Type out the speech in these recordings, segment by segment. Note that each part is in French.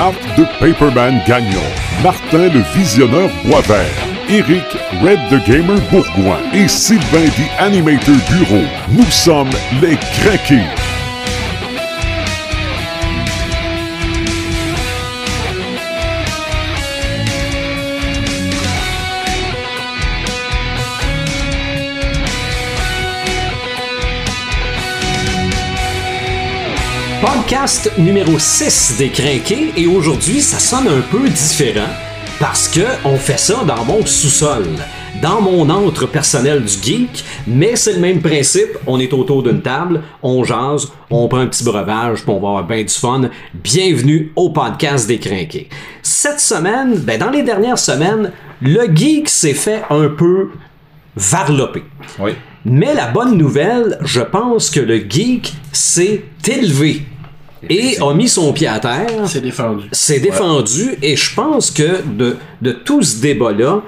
Marc de Paperman Gagnon, Martin le Visionneur Boisvert, Eric Red the Gamer Bourgoin et Sylvain the Animator Bureau. Nous sommes les Craqués. Podcast numéro 6 des Crinqués et aujourd'hui ça sonne un peu différent parce que on fait ça dans mon sous-sol, dans mon antre personnel du geek, mais c'est le même principe, on est autour d'une table, on jase, on prend un petit breuvage, puis on va avoir bien du fun. Bienvenue au podcast des Crinqués. Cette semaine, ben dans les dernières semaines, le geek s'est fait un peu varloper. Oui. Mais la bonne nouvelle, je pense que le geek s'est élevé et a mis son pied à terre. C'est défendu. C'est défendu et je pense que de, de tout ce débat-là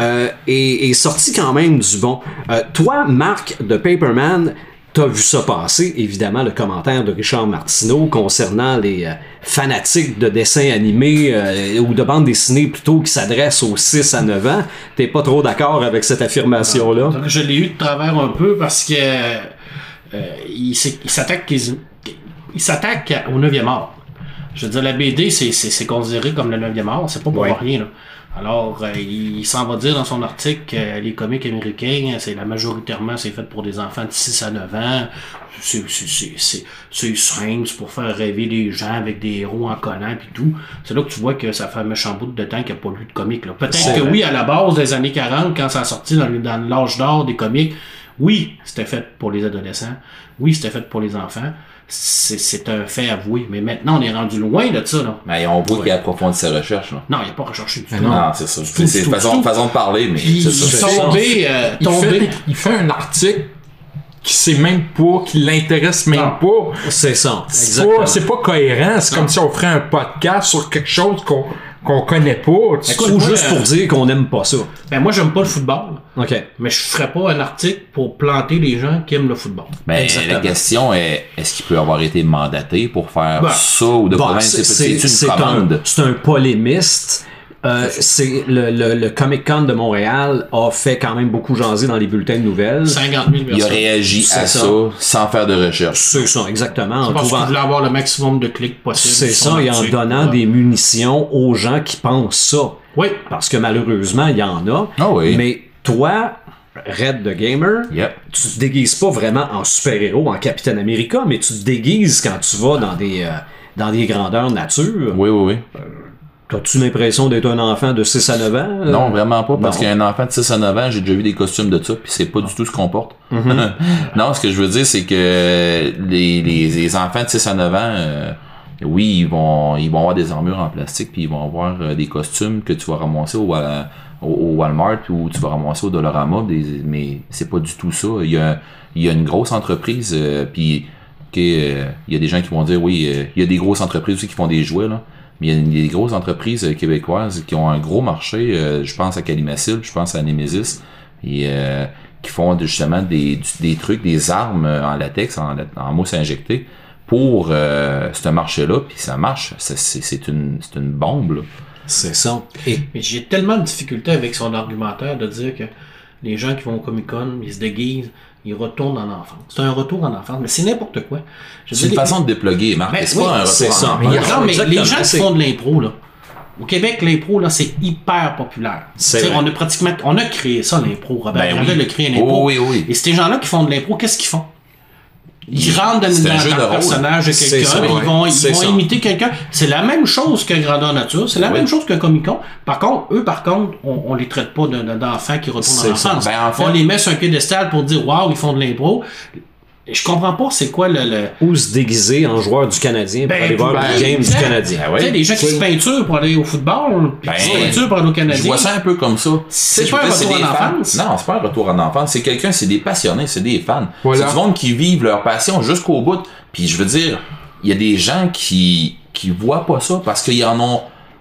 euh, est, est sorti quand même du bon. Euh, toi, Marc de Paperman, t'as vu ça passer, évidemment, le commentaire de Richard Martineau concernant les euh, fanatiques de dessins animés euh, ou de bandes dessinées plutôt qui s'adressent aux 6 à 9 ans. T'es pas trop d'accord avec cette affirmation-là? Donc, je l'ai eu de travers un peu parce que euh, il s'attaque il s'attaque au 9e art. Je veux dire, la BD, c'est- considéré comme le 9e art, c'est pas pour Ouais. rien. Là. Alors, euh, il, il s'en va dire dans son article que les comics américains, c'est la majoritairement, c'est fait pour des enfants de 6 à 9 ans. C'est simple, c'est pour faire rêver les gens avec des héros en collant puis tout. C'est là que tu vois que ça fait un méchant bout de temps qu'il n'y a pas lu de comics. Peut-être que vrai. oui, à la base des années 40, quand ça a sorti dans, dans l'âge d'or des comics, oui, c'était fait pour les adolescents. Oui, c'était fait pour les enfants. C'est c'est un fait avoué. Mais maintenant, on est rendu loin de ça. Là. Mais on voit qu'il a approfondi ses recherches. Là. Non, il n'y a pas recherché du tout. Non, c'est ça. C'est tout, façon, de parler, mais Puis, c'est ça. tomber, euh, il, fait, il fait un article qui sait même pas, qui l'intéresse même Non. pas. C'est ça. C'est pas, c'est pas cohérent. C'est comme si on ferait un podcast sur quelque chose qu'on qu'on connaît pas. Tu- Écoute, Ou juste euh, pour dire qu'on n'aime pas ça. Ben, moi, j'aime pas le football. OK. Mais je ferais pas un article pour planter les gens qui aiment le football. Exactement. la question est, est-ce qu'il peut avoir été mandaté pour faire Ben, ça ou de province? c'est- une un, commande? c'est un polémiste. Euh, c'est le, le, le Comic Con de Montréal a fait quand même beaucoup jaser dans les bulletins de nouvelles. 50 000 Il a personnes. réagi C'est à ça. ça. sans faire de recherche. C'est ça, exactement. En Parce qu'il trouvant- voulait avoir le maximum de clics possible. C'est ça, et en donnant Ouais. des munitions aux gens qui pensent ça. Oui. Parce que malheureusement, il y en a. Ah oui. Mais toi, Red the Gamer, Yep. tu te déguises pas vraiment en super-héros, en Capitaine America, mais tu te déguises quand tu vas dans des, euh, dans des grandeurs nature. Oui, oui, oui. T'as-tu l'impression d'être un enfant de 6 à 9 ans? euh? Non, vraiment pas, parce qu'un enfant de 6 à 9 ans, j'ai déjà vu des costumes de ça, puis c'est pas du tout ce qu'on porte. non, ce que je veux dire, c'est que les, les, les enfants de 6 à 9 ans, euh, oui, ils vont, ils vont avoir des armures en plastique, puis ils vont avoir euh, des costumes que tu vas ramasser au, au, au Walmart ou tu vas ramasser au Dollarama, des, mais c'est pas du tout ça. Il y a, il y a une grosse entreprise, euh, puis il y a des gens qui vont dire, oui, il y a des grosses entreprises aussi qui font des jouets, là. Mais il y a des grosses entreprises euh, québécoises qui ont un gros marché. euh, je pense à Calimacil, je pense à Nemesis, et euh, qui font justement des, des trucs, des armes euh, en latex, en, en mousse injectée pour euh, ce marché-là. Puis ça marche. C'est une, une bombe. Là. C'est ça. Et Mais j'ai tellement de difficultés avec son argumentaire de dire que les gens qui vont au Comic Con, ils se déguisent, ils retournent en enfance. C'est un retour en enfance, mais c'est n'importe quoi. C'est une façon de dépluguer, Marc. Ben c'est oui, pas un retour en enfance? Mais il les gens qui font de l'impro, là. Au Québec, l'impro, là, c'est hyper populaire. On a pratiquement, on a créé ça, l'impro. Robert Ben oui. a créé l'impro. Oh, oui, oui. Et ces gens-là qui font de l'impro, qu'est-ce qu'ils font? Ils rentrent dans, un dans rôle. personnage de quelqu'un, ils vont, ils vont imiter quelqu'un. C'est la même chose qu'un grandeur nature, c'est la Oui. même chose qu'un Comic-Con. Par contre, eux, par contre, on, on les traite pas de- de- d'enfants qui retournent C'est en ça. enfance. Ben, en fait- On les met sur un piédestal pour dire, waouh, ils font de l'impro. Je comprends pas c'est quoi le... le... ou se déguiser en joueur du Canadien pour Ben, aller voir ben, le game du. Canadien. Ah ouais. Tu sais, les gens qui se peinturent pour aller au football, puis qui se Ben, peinturent pour aller au Canadien. Je vois ça un peu comme ça. C'est pas un retour en fans. enfance. Non, c'est pas un retour en enfance. C'est quelqu'un, c'est des passionnés, c'est des fans. Voilà. C'est du monde qui vivent leur passion jusqu'au bout. Puis je veux dire, il y a des gens qui qui voient pas ça parce qu'ils en ont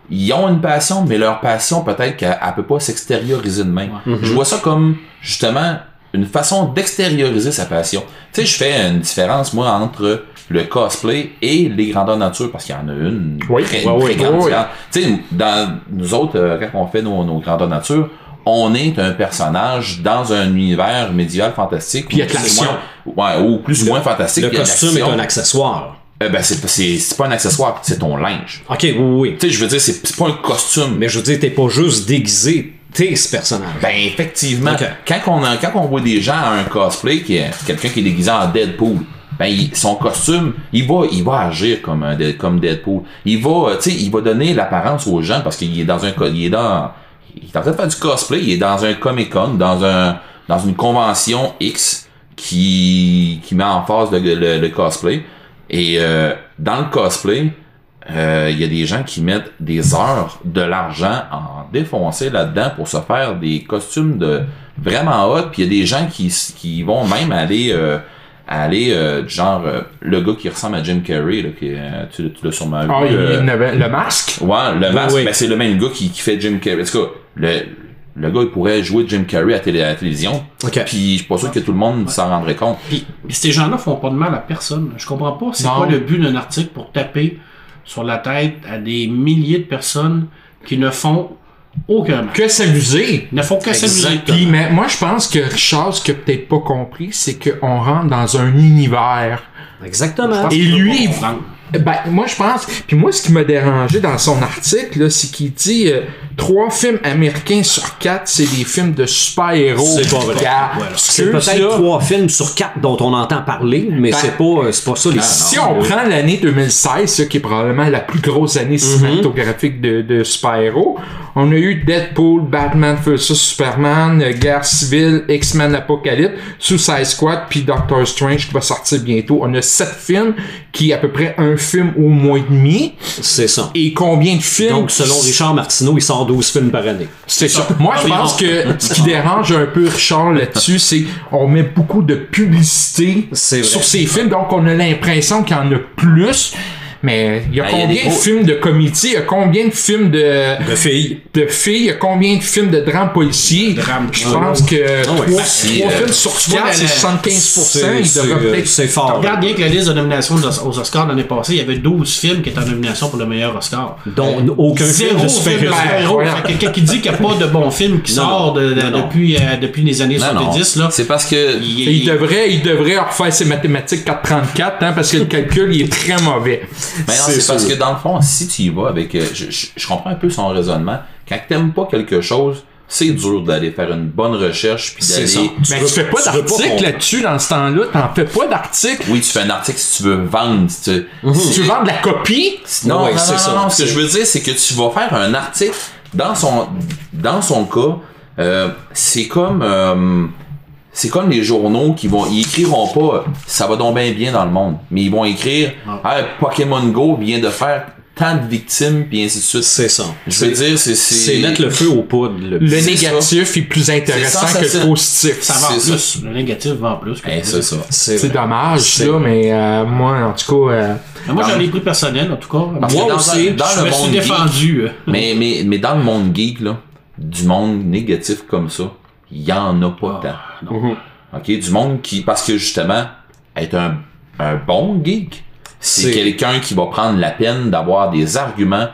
ils ont une passion, mais leur passion peut-être qu'elle elle peut pas s'extérioriser de même. Je vois ça comme justement une façon d'extérioriser sa passion. Tu sais, je fais une différence, moi, entre le cosplay et les grandeurs nature, parce qu'il y en a une Oui, très, une ouais, très grande ouais. différence. Tu sais, dans nous autres, euh, quand on fait nos, nos grandeurs nature, on est un personnage dans un univers médiéval fantastique. Puis il y a de l'action. Ouais, ou plus ou moins fantastique. Le costume est un accessoire. Euh, ben, c'est, c'est, c'est pas un accessoire, c'est ton linge. Ok, oui, oui. Tu sais, je veux dire, c'est, c'est pas un costume. Mais je veux dire, t'es pas juste déguisé, t'es ce personnage. Ben effectivement, quand on a- quand on voit des gens à un cosplay qui est quelqu'un qui est déguisé en Deadpool, ben il- son costume, il va il va agir comme un Dead- comme Deadpool. Il va euh, tu sais, il va donner l'apparence aux gens parce qu'il est dans un il est dans il est en train de faire du cosplay, il est dans un Comic-Con, dans un dans une convention X qui qui met en face le, le- le cosplay et euh, dans le cosplay euh, il y a des gens qui mettent des heures de l'argent en défoncer là-dedans pour se faire des costumes de vraiment hot. Puis il y a des gens qui, qui vont même aller euh, aller euh, du genre euh, le gars qui ressemble à Jim Carrey là, qui, euh, tu, tu l'as sûrement vu. Ah, il euh, il y en avait- le masque? ouais, le masque, oui. ben, c'est le même gars qui, qui fait Jim Carrey. En tout cas, le, le gars il pourrait jouer Jim Carrey à, télé, à la télévision. Ok. Puis je suis pas sûr que tout le monde s'en rendrait compte. Puis, ces gens-là font pas de mal à personne. Je comprends pas c'est quoi le but d'un article pour taper sur la tête à des milliers de personnes qui ne font aucun mal. Que s'amuser. Ils ne font que s'amuser. Puis, mais moi, je pense que Richard, ce qu'il a peut-être pas compris, c'est qu'on rentre dans un univers. Exactement. Et lui. Ben, moi, je pense. Puis moi, ce qui m'a dérangé dans son article, là, c'est qu'il dit euh, trois films américains sur quatre, c'est des films de super-héros. C'est pas vrai. Voilà. C'est peut-être trois films sur quatre dont on entend parler, mais Ben, c'est pas, euh, c'est pas ça les Si on prend l'année 2016, ça, qui est probablement la plus grosse année cinématographique de, de super-héros, on a eu Deadpool, Batman vs Superman, euh, Guerre civile, X-Men Apocalypse, Suicide Squad, puis Doctor Strange qui va sortir bientôt. On a sept films qui est à peu près un film au mois et demi. C'est ça. Et combien de films Donc, selon Richard Martineau, il sort 12 films par année. C'est ça. Moi, je pense que ce qui dérange un peu Richard là-dessus, c'est on met beaucoup de publicité sur ces films, donc on a l'impression qu'il y en a plus. Mais il y a Ben, il y a combien de gros- films de comédie, il y a combien de films de, De filles. de filles, il y a combien de films de drame policier. Drame. Je pense que trois, Ben, si, trois euh, films sur tu vois, quatre, la- c'est la- 75%. C'est- Il c'est, devrait peut-être c'est fort. Regarde bien que la liste de nominations aux Oscars l'année passée, il y avait 12 films qui étaient en nomination pour le meilleur Oscar. Dont aucun film Zéro de film de super-héros. que Quelqu'un qui dit qu'il n'y a pas de bon film qui sort depuis, euh, depuis les années Non, non. 70, là. C'est parce que Il- Il devrait, il devrait refaire ses mathématiques 434, hein, parce que le calcul, il est très mauvais. Mais non, C'est parce que dans le fond, si tu y vas avec. euh, je, je- je comprends un peu son raisonnement. Quand t'aimes pas quelque chose, c'est dur d'aller faire une bonne recherche puis d'aller. Mais veux- tu fais pas veux d'article là-dessus dans ce temps-là, t'en fais pas d'article. Oui, tu fais un article si tu veux vendre. Si tu... Si tu vends de la copie, Non, Ouais, non, ça. non, non, Ce que je veux dire, c'est que tu vas faire un article. Dans son, dans son cas, euh, c'est comme. euh, c'est comme les journaux qui vont. Ils écriront pas ça va donc bien bien dans le monde. Mais ils vont écrire Ah, Pokémon Go vient de faire tant de victimes, puis ainsi de suite. C'est ça. Je veux dire, c'est. C'est mettre le feu aux poudres. le- le négatif est plus intéressant que le positif. Ça vend c'est plus. Le négatif vend plus. Eh, c'est ça. C'est dommage, C'est- là, mais euh, moi, en tout cas, euh, Mais moi, j'en ai pris personnel, en tout cas. Parce moi dans aussi, dans je le me suis monde geek- défendu. euh. Mais, mais, mais dans le monde geek, là, du monde négatif comme ça, il y en a pas tant. Mhm. OK? Du monde qui, parce que justement, être un, un bon geek, c'est C'est- quelqu'un qui va prendre la peine d'avoir des arguments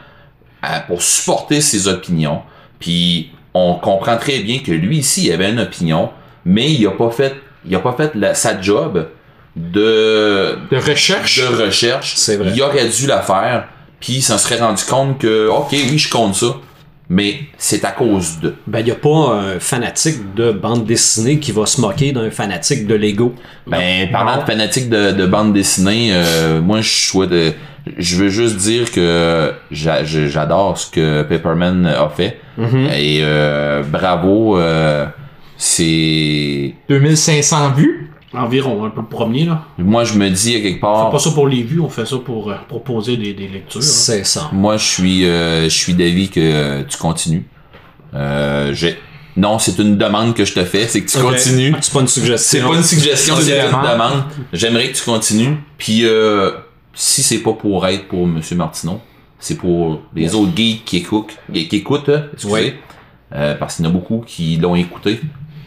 à- pour supporter ses opinions. Puis on comprend très bien que lui ici, il avait une opinion, mais il a pas fait, il a pas fait la- sa job de, de recherche. de recherche. C'est vrai. Il aurait dû la faire, puis il s'en serait rendu compte que, ok, oui, je compte ça, mais c'est à cause de. Ben, il n'y a pas un fanatique de bande dessinée qui va se moquer d'un fanatique de Lego. Ben, parlant de fanatique de, de bande dessinée, euh, moi, je souhaite, euh, je veux juste dire que j'adore ce que Pepperman a fait. Et euh, bravo, euh, c'est... 2500 vues. Environ, un peu le premier, là. Moi, je me dis à quelque On part... fait pas ça pour les vues, on fait ça pour euh, proposer des, des lectures. hein. C'est ça. Moi, je suis, euh, je suis d'avis que euh, tu continues. Euh, j'ai... Non, c'est une demande que je te fais, c'est que tu continues. C'est pas une suggestion. C'est pas une suggestion, C'est une demande. J'aimerais que tu continues. Puis euh, si c'est pas pour être pour Monsieur Martineau, c'est pour les autres geeks qui écoutent, qui écoutent, excusez, Ouais. parce qu'il y en a beaucoup qui l'ont écouté.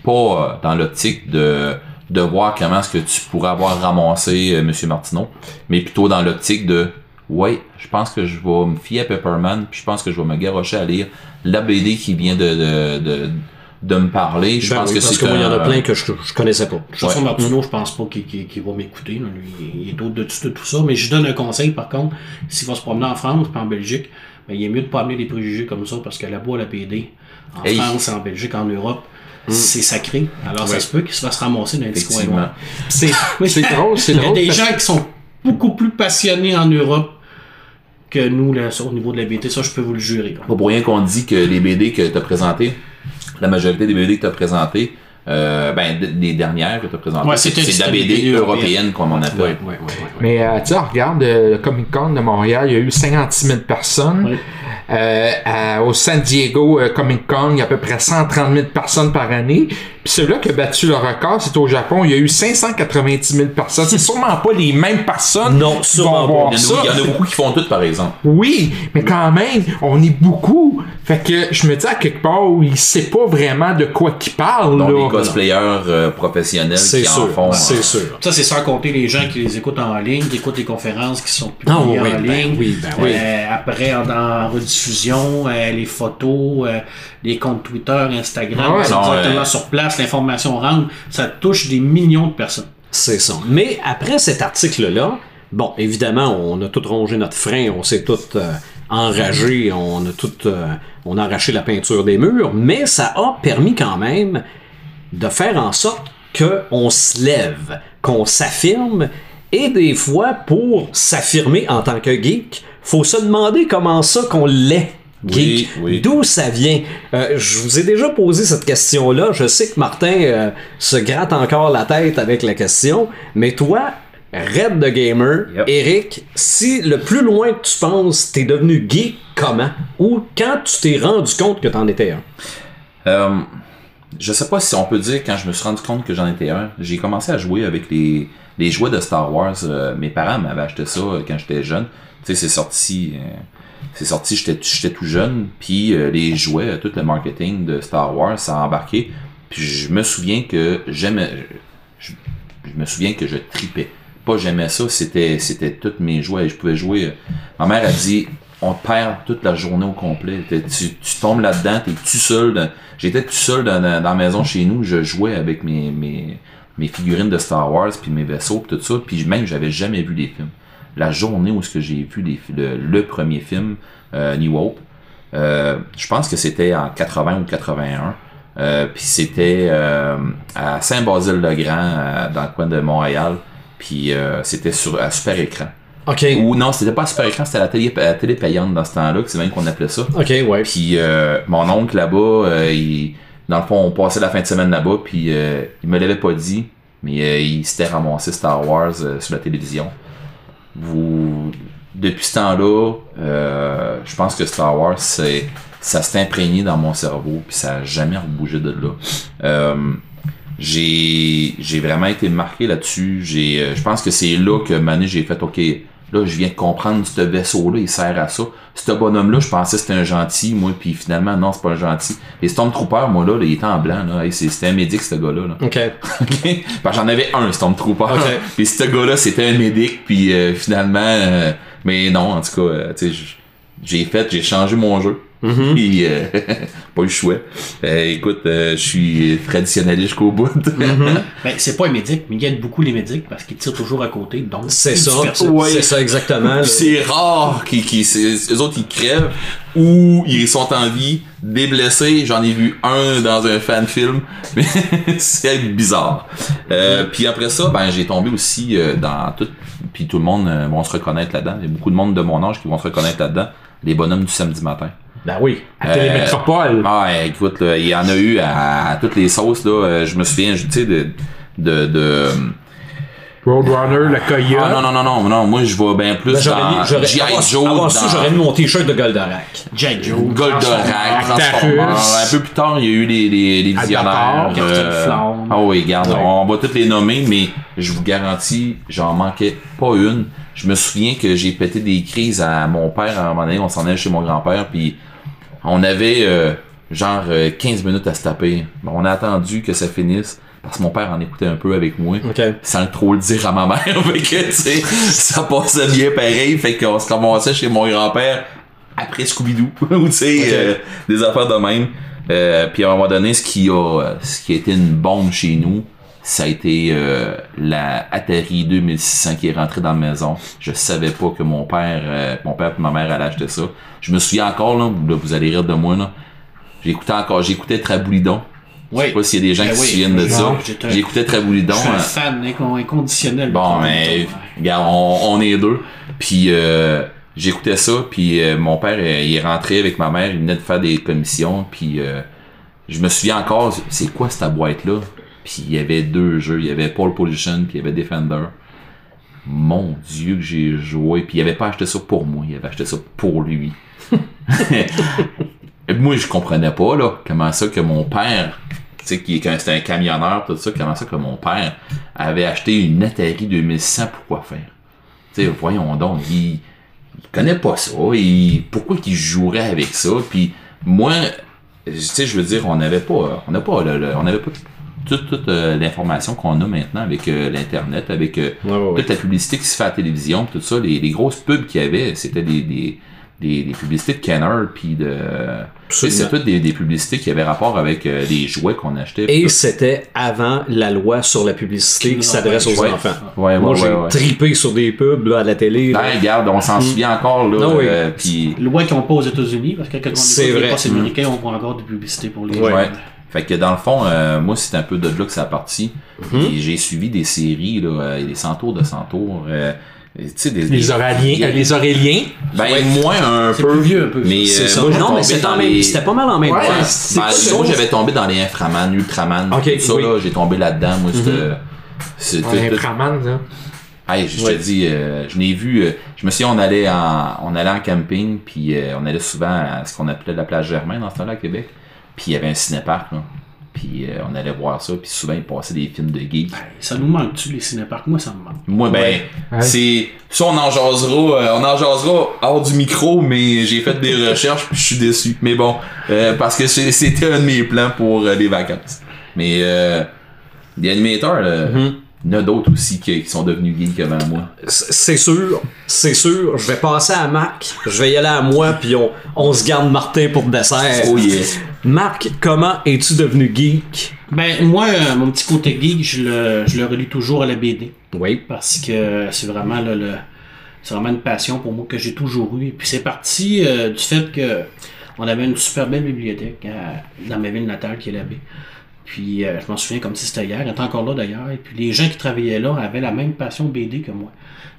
pas dans l'optique de de voir comment est-ce que tu pourrais avoir ramassé euh, Monsieur Martineau, mais plutôt dans l'optique de ouais, je pense que je vais me fier à Pepperman, puis je pense que je vais me garrocher à lire la BD qui vient de de, de, de me parler. Je Ben pense oui, que parce c'est que moi, il y en a plein que je, je connaissais pas. Façon, Ouais. Martineau, je pense pas qu'il va m'écouter. il est au-dessus de tout ça. Mais je donne un conseil, par contre. S'il va se promener en France puis en Belgique, ben, il est mieux de pas amener des préjugés comme ça parce que là-bas, la PD, en Hey. France, en Belgique, en Europe, c'est sacré. Alors, ça se peut qu'il se fasse ramasser dans un petit coin noir. C'est c'est drôle, c'est Il y a drôle. des gens qui sont beaucoup plus passionnés en Europe que nous, là, au niveau de la BD. Ça, je peux vous le jurer. là. Pas pour rien qu'on dit que les BD que tu as présenté, la majorité des BD que tu as présenté, euh, ben, d- les dernières que tu as présentées, Ouais, c'est de la des BD BD européenne, comme on appelle. Ouais, ouais, ouais, ouais. Mais euh, tu sais, on regarde euh, le Comic Con de Montréal, il y a eu 56 000 personnes. Euh, à- au San Diego euh, Comic Con, il y a à peu près 130 000 personnes par année. Puis celui-là qui a battu le record, c'est au Japon, il y a eu 590 000 personnes. C'est sûrement pas les mêmes personnes Non, qui sûrement vont pas. voir Il y, en ça. a, il y en a beaucoup qui font tout, par exemple. Oui, mais quand même, on est beaucoup. Fait que je me dis à quelque part, il sait pas vraiment de quoi qu'il parle. Donc, là. des cosplayers euh, professionnels C'est qui en sûr, font. c'est euh, sûr. Ça, c'est sans compter les gens qui les écoutent en ligne, qui écoutent les conférences qui sont publiées Ah oui, en ben ligne. oui, ben oui. Euh, après, en, en euh, les photos, euh, les comptes Twitter, Instagram, Ah ouais, non, directement sur place, l'information rentre. Ça touche des millions de personnes. C'est ça. Mais après cet article-là, bon, évidemment, on a tout rongé notre frein, on s'est tout euh, enragé, on a tout, on a arraché la peinture des murs, mais ça a permis quand même de faire en sorte qu'on se lève, qu'on s'affirme, et des fois, pour s'affirmer en tant que geek, faut se demander comment ça qu'on l'est. Geek. Oui, oui. D'où ça vient? Euh, je vous ai déjà posé cette question-là. Je sais que Martin euh, se gratte encore la tête avec la question, mais toi, Red the Gamer, Yep. Eric, si le plus loin que tu penses, t'es devenu geek, comment? Ou quand tu t'es rendu compte que t'en étais un? Euh, je sais pas si on peut dire quand je me suis rendu compte que j'en étais un. J'ai commencé à jouer avec les, les jouets de Star Wars. Mes parents m'avaient acheté ça quand j'étais jeune. C'est sorti. euh, c'est sorti, j'étais tout jeune, puis euh, les jouets, euh, tout le marketing de Star Wars, ça a embarqué. Puis je me souviens que j'aimais, je, me souviens que je tripais. Pas j'aimais ça, c'était c'était tous mes jouets. Je pouvais jouer. Ma mère a dit, on perd toute la journée au complet. Tu, tombes là-dedans, t'es tout seul. J'étais tout seul dans la maison chez nous. Je jouais avec mes, mes, mes figurines de Star Wars, puis mes vaisseaux, puis tout ça. Puis même, j'avais jamais vu les films. La journée où ce que j'ai vu les, le, le premier film, euh, New Hope, euh, je pense que c'était en 80 ou 81. Euh, puis c'était à Saint-Basile-le-Grand, dans le coin de Montréal. Puis c'était sur à super écran. OK. Ou non, c'était pas à super écran, c'était à la télé, à la télé payante dans ce temps-là, c'est même qu'on appelait ça. OK, ouais. Puis euh, mon oncle là-bas, il, dans le fond, on passait la fin de semaine là-bas, puis il me l'avait pas dit, mais il s'était ramassé Star Wars sur la télévision. Depuis ce temps-là, euh, je pense que Star Wars, ça s'est imprégné dans mon cerveau, puis ça a jamais rebougé de là. Euh, j'ai, j'ai vraiment été marqué là-dessus. J'ai, euh, je pense que c'est là que Mané, j'ai fait, ok, là, je viens de comprendre ce vaisseau-là, il sert à ça. Ce bonhomme-là, je pensais que c'était un gentil, moi, puis finalement, non, c'est pas un gentil. Les Stormtroopers, moi, là, là, il était en blanc, là. Hey, c'était un médic, ce gars-là, là. OK. Ok? Parce que j'en avais un Stormtrooper. Ok. Puis ce gars-là, c'était un médic. Puis euh, finalement, euh, mais non, en tout cas, euh, tu sais, j'ai fait, j'ai changé mon jeu. Mm-hmm. Puis euh, pas eu le choix. Euh, écoute, euh, je suis traditionnaliste jusqu'au bout. Mm-hmm. Ben, c'est pas un médic, mais il y a beaucoup les médics parce qu'ils tirent toujours à côté. Donc, C'est ça. Ouais. C'est ça exactement. c'est rare qu'ils, qu'ils, c'est- eux autres, ils crèvent ou ils sont en vie, des blessés. J'en ai vu un dans un fan film. Mais c'est bizarre. Euh, puis après ça, ben, j'ai tombé aussi euh, dans tout. Puis tout le monde euh, vont se reconnaître là-dedans. Il y a beaucoup de monde de mon âge qui vont se reconnaître là-dedans. Les bonhommes du samedi matin. Ben oui. À Télémétropole. Ah, écoute, là, il y en a eu à, à toutes les sauces. Là. Euh, Je me souviens, tu sais, de... de, de Roadrunner, le Coyote. ah non, non, non, non, non, moi je vais bien plus Ben, j'aurais dans mis, j'aurais, G.I. avoir, Joe, su, dans- j'aurais mis mon t-shirt de Goldorak. J. Joe. Goldorak, Transformers. Un peu plus tard, il y a eu les, les, les visionnaires. Ah oui, regarde, Ouais. on va toutes les nommer, mais je vous garantis, j'en manquais pas une. Je me souviens que j'ai pété des crises à mon père à un moment donné, on s'en allait chez mon grand-père, puis on avait, euh, genre euh, 15 minutes à se taper. Bon, on a attendu que ça finisse parce que mon père en écoutait un peu avec moi. OK. Sans trop le dire à ma mère. fait que, tu sais, ça passait bien pareil. Fait qu'on se ramassait chez mon grand-père après Scooby-Doo. ou tu sais, euh, des affaires de même. Euh, puis à un moment donné, ce qui a, ce qui a été une bombe chez nous, ça a été euh, la Atari 2600 qui est rentrée dans la maison. Je savais pas que mon père, euh, mon père et ma mère allaient acheter ça. Je me souviens encore là, là vous allez rire de moi là. J'écoutais encore, j'écoutais Traboulidon. Je sais pas s'il y a des gens Ben qui oui, se souviennent de ça. J'écoutais Traboulidon. Je suis un euh, fan incon- inconditionnel. Bon, mais regarde, on, on est deux. Puis euh, j'écoutais ça, puis euh, mon père, euh, il est rentré avec ma mère, il venait de faire des commissions, puis euh, je me souviens encore, c'est quoi cette boîte-là? Puis il y avait deux jeux, il y avait Pole Position, puis il y avait Defender. Mon Dieu que j'ai joué, puis il avait pas acheté ça pour moi, il avait acheté ça pour lui. Et moi, je comprenais pas, là, comment ça que mon père, tu sais, qui quand c'était un camionneur, tout ça, comment ça que mon père avait acheté une Atari 2600 pour quoi faire? Tu sais, voyons donc, il, il connaît pas ça, il, pourquoi qu'il jouerait avec ça? Puis moi, tu sais, je veux dire, on n'avait pas, on n'a pas, le- le- on n'avait pas toute, toute euh, l'information qu'on a maintenant avec euh, l'internet, avec euh, Ouais, ouais, ouais. toute la publicité qui se fait à la télévision, tout ça, les, les grosses pubs qu'il y avait, c'était des, des, des, des publicités de Kenner, puis de... C'est toutes des, des publicités qui avaient rapport avec euh, les jouets qu'on achetait. Et c'était avant la loi sur la publicité qui s'adresse aux Ouais. enfants. tout. ouais, ouais, Moi, ouais, j'ai ouais. tripé sur des pubs là, à la télé. là. Ben, regarde, on s'en souvient encore, là, Ah oui. euh. Loi n'ont pas aux États-Unis, parce que quand on écoute les vrai. postes américains, on voit encore des publicités pour les Ouais. Fait que dans le fond, euh, moi, c'est un peu de là que ça a parti. Mhm. J'ai suivi des séries, là, euh, des centaures de centaures. euh, tu sais, des, Les des- Auréliens, euh, les Auréliens. Ben, moins un peu. plus vieux un peu. Mais, euh, moi, non, mais c'était les- pas mal en même Ouais, temps. Ben, j'avais tombé dans les Inframan, Ultraman, tout ça, oui. Là, j'ai tombé là-dedans, moi, c'était... c'était- Ouais, Inframan, là. Hey, je Ouais. te dis, euh, je l'ai vu, euh, je me souviens, on allait en, on allait en camping, puis euh, on allait souvent à ce qu'on appelait la plage Germain dans ce temps-là à Québec, puis il y avait un cinéparc, là. Puis euh, on allait voir ça, puis souvent, ils passaient des films de geeks. Ça nous manque-tu, les cinéparcs? Moi, ça me manque. Moi, ben, Ouais. c'est. Ça, on en jasera, euh, on en jasera hors du micro, mais j'ai fait des recherches, puis je suis déçu. Mais bon, euh, parce que c'était un de mes plans pour euh, les vacances. Mais, euh, des animateurs, là, il y en a d'autres aussi qui, qui sont devenus geeks avant moi. C'est sûr, c'est sûr. Je vais passer à Marc. Je vais y aller à moi, puis on, on se garde Martin pour dessert. Oh yeah. Marc, comment es-tu devenu geek? Ben, moi, euh, mon petit côté geek, je le, je le relie toujours à la BD. Oui. parce que c'est vraiment le, le- c'est vraiment une passion pour moi que j'ai toujours eu. Et puis c'est parti euh, du fait que on avait une super belle bibliothèque à- dans ma ville natale qui est la baie. Puis euh, je m'en souviens comme si c'était hier, elle est encore là d'ailleurs. Et puis les gens qui travaillaient là avaient la même passion BD que moi.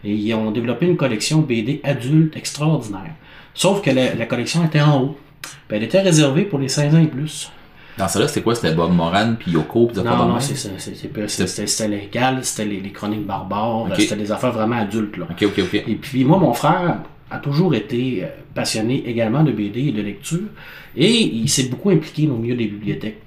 Et ils ont développé une collection BD adulte extraordinaire. Sauf que la, la collection était en haut. Puis elle était réservée pour les 16 ans et plus. Dans ça là c'était quoi? C'était Bob Moran, puis Yoko, puis Non, non, c'est- c'est- c'était légal, c'était les, les chroniques barbares, c'était des affaires vraiment adultes. Là. Ok, ok, ok. Et puis moi, mon frère a toujours été euh, passionné également de BD et de lecture. Et il s'est beaucoup impliqué au milieu des bibliothèques.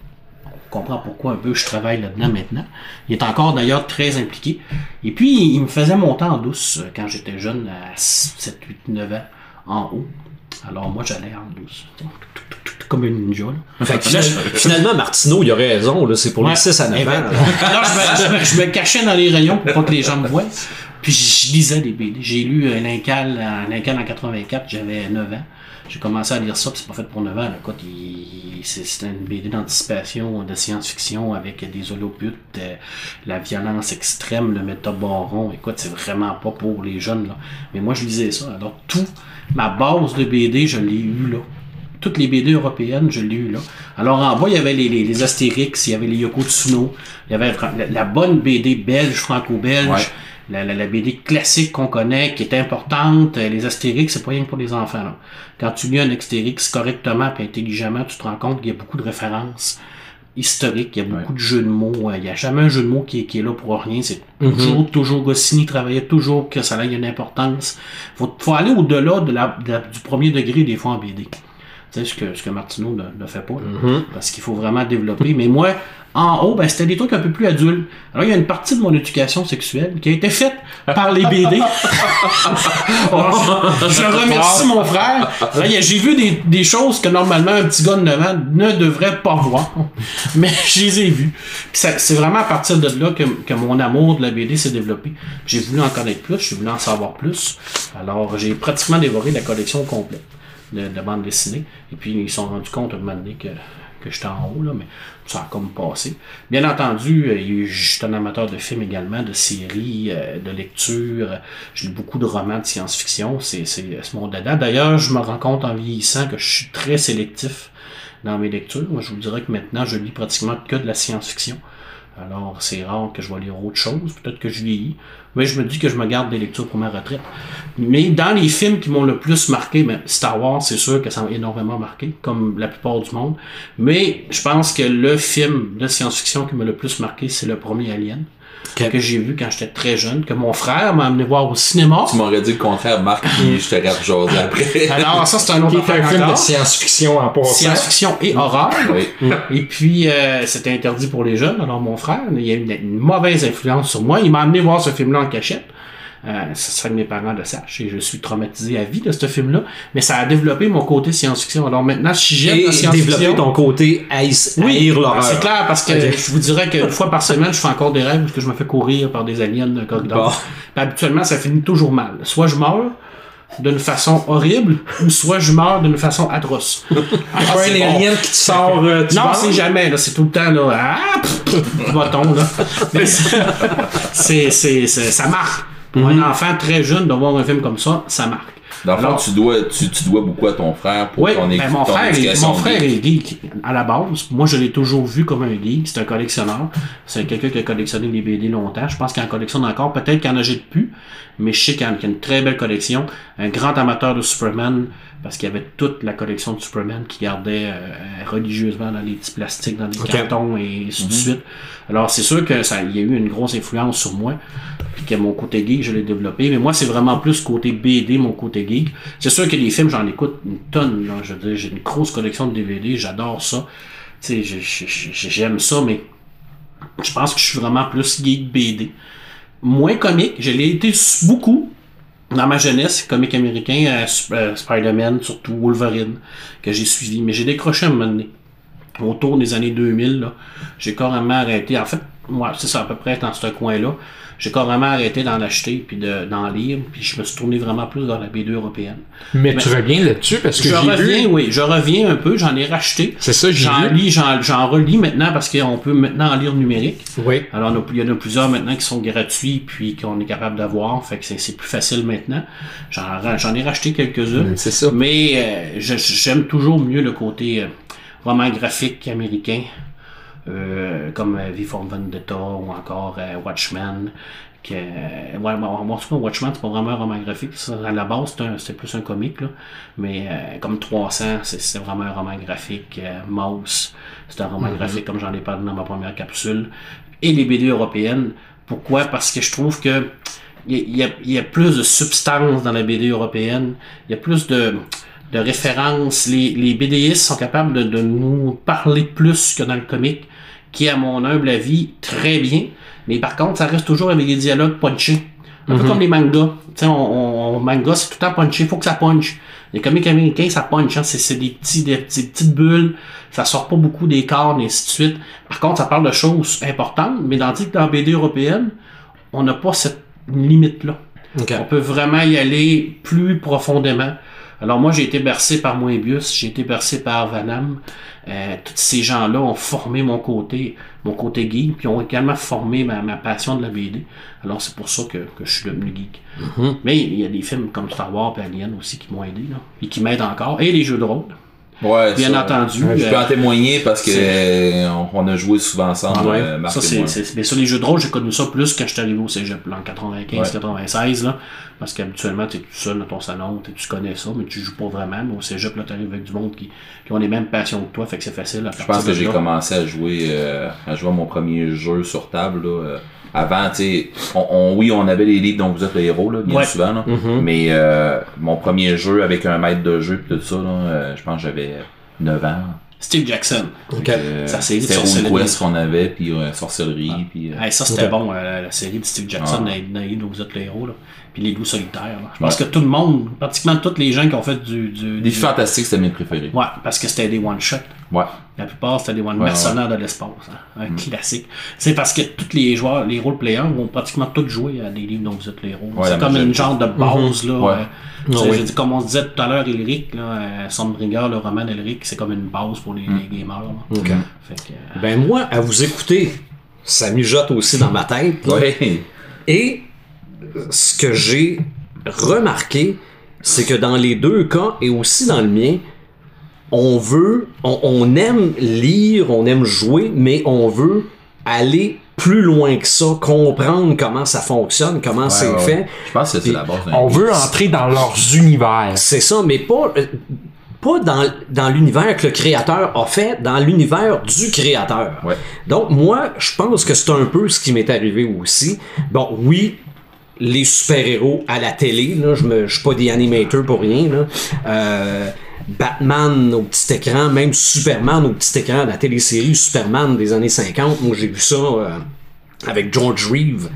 On comprend pourquoi un peu je travaille là-dedans maintenant. Il est encore d'ailleurs très impliqué. Et puis, il me faisait monter en douce euh, quand j'étais jeune, à 7, 8, 9 ans, en haut. Alors moi, j'allais en douce. Comme une ninja. Là. Fait que finalement, finalement, Martineau, il a raison. là, C'est pour les Ouais. 6 à 9 Eh ben, ans. Alors, je me, je, me, cachais dans les rayons pour pas que les gens me voient. Puis je lisais des BD. J'ai lu euh, en- Lincal en 84, j'avais 9 ans. J'ai commencé à lire ça, c'est pas fait pour 9 ans. Écoute, c'est- une BD d'anticipation, de science-fiction avec des holoputes, euh, la violence extrême, le métabaron. Écoute, c'est vraiment pas pour les jeunes. Là. Mais moi, je lisais ça. Alors, tout, ma base de BD, je l'ai eu là toutes les BD européennes, je l'ai eu là. Alors en bas, il y avait les, les, les Astérix, il y avait les Yoko Tsuno, il y avait la, bonne BD belge, franco-belge. La, la, la BD classique qu'on connaît, qui est importante. Euh, Les Astérix, c'est pas rien que pour les enfants. Là. Quand tu lis un Astérix correctement et intelligemment, tu te rends compte qu'il y a beaucoup de références historiques, il y a beaucoup de jeux de mots. euh, Il n'y a jamais un jeu de mots qui, est- qui est là pour rien. C'est toujours, toujours Goscinny travaillait toujours que ça ait une importance. Faut, faut aller au-delà de la, de la- du premier degré des fois en BD. Tu sais, ce que, ce que Martineau ne, ne fait pas. là. Parce qu'il faut vraiment développer. Mais moi, en haut, ben, c'était des trucs un peu plus adultes. Alors, il y a une partie de mon éducation sexuelle qui a été faite par les BD. Je, remercie mon frère. J'ai vu des, des choses que normalement un petit gars de 9 ans ne devrait pas voir. Mais je les ai vues. C'est vraiment à partir de là que, que mon amour de la BD s'est développé. J'ai voulu en connaître plus, j'ai voulu en savoir plus. Alors, j'ai pratiquement dévoré la collection complète de, de bande dessinée. Et puis, ils se sont rendus compte à un moment donné que, que j'étais en haut, là, mais ça a comme passé. Bien entendu, euh, je suis un amateur de films également, de séries, euh, de lecture. J'ai lu beaucoup de romans de science-fiction. C'est mon dada. D'ailleurs, je me rends compte en vieillissant que je suis très sélectif dans mes lectures. Moi, je vous dirais que maintenant, je lis pratiquement que de la science-fiction. Alors, c'est rare que je vais lire autre chose. Peut-être que je vieillis. Mais je me dis que je me garde des lectures pour ma retraite. Mais dans les films qui m'ont le plus marqué, ben, Star Wars, c'est sûr que ça m'a énormément marqué, comme la plupart du monde. Mais je pense que le film de science-fiction qui m'a le plus marqué, c'est le premier Alien. Ok. Que j'ai vu quand j'étais très jeune, que mon frère m'a amené voir au cinéma. Tu m'aurais dit le contraire, Marc, puis je te rate jaser après. Alors, ça, c'est un autre un film de encore. science-fiction en passant. Science-fiction et horreur. Oui. Et puis, euh, c'était interdit pour les jeunes. Alors, mon frère, il y a eu une, une mauvaise influence sur moi. Il m'a amené voir ce film-là en cachette. Euh, ça serait que mes parents le sachent. Et je suis traumatisé à vie de ce film-là. Mais ça a développé mon côté science-fiction. Alors maintenant, si j'aime la science-fiction... ton côté haïs, Oui, haïr l'horreur. c'est clair, parce que je vous dirais qu'une fois par semaine, je fais encore des rêves parce que je me fais courir par des aliens de corridor. Bon. Habituellement, ça finit toujours mal. Soit je meurs d'une façon horrible, ou soit je meurs d'une façon atroce. Pas un alien qui te sort. euh, tu Non, c'est jamais, là. C'est tout le temps, là. Ah, pff, bâton, là. C'est, c'est- ça marque. Pour Mhm. un enfant très jeune, de voir un film comme ça, ça marque. Dans le fond, Alors- tu dois, tu, tu dois beaucoup à ton frère pour Oui, ton, ben, mon, ton frère, est- mon frère est geek à la base. Moi, je l'ai toujours vu comme un geek. C'est un collectionneur. C'est quelqu'un qui a collectionné les BD longtemps. Je pense qu'il en collectionne encore. Peut-être qu'il en achète plus. Mais en a une très belle collection. Un grand amateur de Superman. Parce qu'il y avait toute la collection de Superman qui gardait euh, religieusement dans les petits plastiques, dans des Ok. cartons et ainsi de suite. Alors, c'est sûr que ça, il y a eu une grosse influence sur moi. Puis que mon côté geek, je l'ai développé. Mais moi, c'est vraiment plus côté BD, mon côté geek. C'est sûr que les films, j'en écoute une tonne. Là. Je veux dire, j'ai une grosse collection de DVD. J'adore ça. Tu sais, j'aime ça, mais je pense que je suis vraiment plus geek BD. Moins comique. Je l'ai été beaucoup dans ma jeunesse, comique américain, euh, euh, Spider-Man, surtout Wolverine, que j'ai suivi. Mais j'ai décroché un moment donné. Autour des années 2000, là, j'ai carrément arrêté. En fait, moi, c'est ça à peu près dans ce coin-là. J'ai carrément arrêté d'en acheter puis de- d'en lire, puis je me suis tourné vraiment plus dans la BD européenne. Mais tu reviens là-dessus parce que Je reviens, vu. oui, je reviens un peu, j'en ai racheté. C'est ça, j'ai J'en lis, j'en, j'en relis maintenant parce qu'on peut maintenant en lire numérique. Oui. Alors, il y en a plusieurs maintenant qui sont gratuits puis qu'on est capable d'avoir. Fait que c'est, c'est plus facile maintenant. J'en, ai racheté quelques-uns. C'est ça. Mais euh, je- j'aime toujours mieux le côté euh, roman graphique américain. Euh, comme euh, V for Vendetta ou encore euh, Watchmen. Que, euh, ouais, tout cas, Watchmen, c'est pas vraiment un roman graphique. À la base, c'est plus un comique. Là. Mais euh, comme 300, c'est c'est vraiment un roman graphique. Euh, Mouse, c'est un roman graphique, comme j'en ai parlé dans ma première capsule. Et les BD européennes. Pourquoi? Parce que je trouve que il y, a- il y a, il y a plus de substance dans la BD européenne. Il y a plus de, de références. Les, les BDistes sont capables de, de nous parler plus que dans le comique, qui est, à mon humble avis, très bien. Mais par contre, ça reste toujours avec des dialogues punchés. Un peu comme les mangas. Tu sais, on, on- manga, c'est tout le temps punché. Faut que ça punch. Les comics américains, ça punch. Hein. C'est, c'est des, petits, des, petites bulles. Ça sort pas beaucoup des cornes et ainsi de suite. Par contre, ça parle de choses importantes. Mais que dans la BD européenne, on n'a pas cette limite-là. Ok. On peut vraiment y aller plus profondément. Alors moi, j'ai été bercé par Moebius, j'ai été bercé par Vanham. Euh, tous ces gens-là ont formé mon côté, mon côté geek, puis ont également formé ma, ma passion de la BD. Alors c'est pour ça que, que je suis devenu geek. Mais il y a des films comme Star Wars et Alien aussi qui m'ont aidé, là, et qui m'aident encore. Et les jeux de rôle, Ouais, bien ça, entendu. Je peux euh, en témoigner parce que on, a joué souvent ensemble, Ouais, euh, Marc ça, c'est, c'est, mais sur les jeux de rôle, j'ai connu ça plus quand j'étais arrivé au cégep, là, en 95, 96, là. Parce qu'habituellement, t'es tout seul dans ton salon, tu connais ça, mais tu joues pas vraiment. Mais au cégep, là, t'arrives avec du monde qui, qui ont les mêmes passions que toi, fait que c'est facile à Je pense que j'ai commencé à jouer euh, à jouer à mon premier jeu sur table. Là, euh, avant, tu sais, on, on- oui, on avait les livres dont vous êtes le héros, là, bien Ouais. souvent. Là, Mhm. Mais euh, mon premier jeu avec un maître de jeu pis tout ça, là, euh, je pense que j'avais j'avais 9 ans. Steve Jackson. Ok. Euh, de C'était. RuneQuest qu'on avait, puis euh, Sorcellerie, puis... euh, Hey, ça, c'était bon, euh, la, série de Steve Jackson, Ouais. dans dans vous êtes les héros, là. Puis les loups solitaires. là. Je pense Ouais. que tout le monde, pratiquement tous les gens qui ont fait du. du Défi du- fantastique, c'était mes préférés. Ouais, parce que c'était des one-shots. Ouais. La plupart, c'était des one Ouais, mercenaires de l'espace. hein. Un classique. C'est parce que tous les joueurs, les role-players vont pratiquement tous jouer à des livres dont vous êtes les héros. Ouais, c'est comme une genre de base, là. Ouais. euh, Ah oui. je dis, comme on se disait tout à l'heure, Elric, là, euh, Stormbringer, le roman d'Elric, c'est comme une base pour les, les gamers. là. Ok. Fait que, euh, Ben moi, à vous écouter, ça mijote aussi dans ma tête. Et ce que j'ai remarqué, c'est que dans les deux cas, et aussi dans le mien, on veut, on, on aime lire, on aime jouer, mais on veut aller plus loin que ça, comprendre comment ça fonctionne, comment c'est Ouais, fait. ouais. Je pense que c'est la base On veut entrer dans leurs univers. C'est ça, mais pas, euh, pas dans, dans l'univers que le créateur a fait, dans l'univers du créateur. Ouais. Donc, moi, je pense que c'est un peu ce qui m'est arrivé aussi. Bon, oui, les super-héros à la télé, je ne suis pas des animateurs pour rien. Euh, Batman au petit écran, même Superman au petit écran, la télésérie Superman des années 50, moi j'ai vu ça euh, avec George Reeve,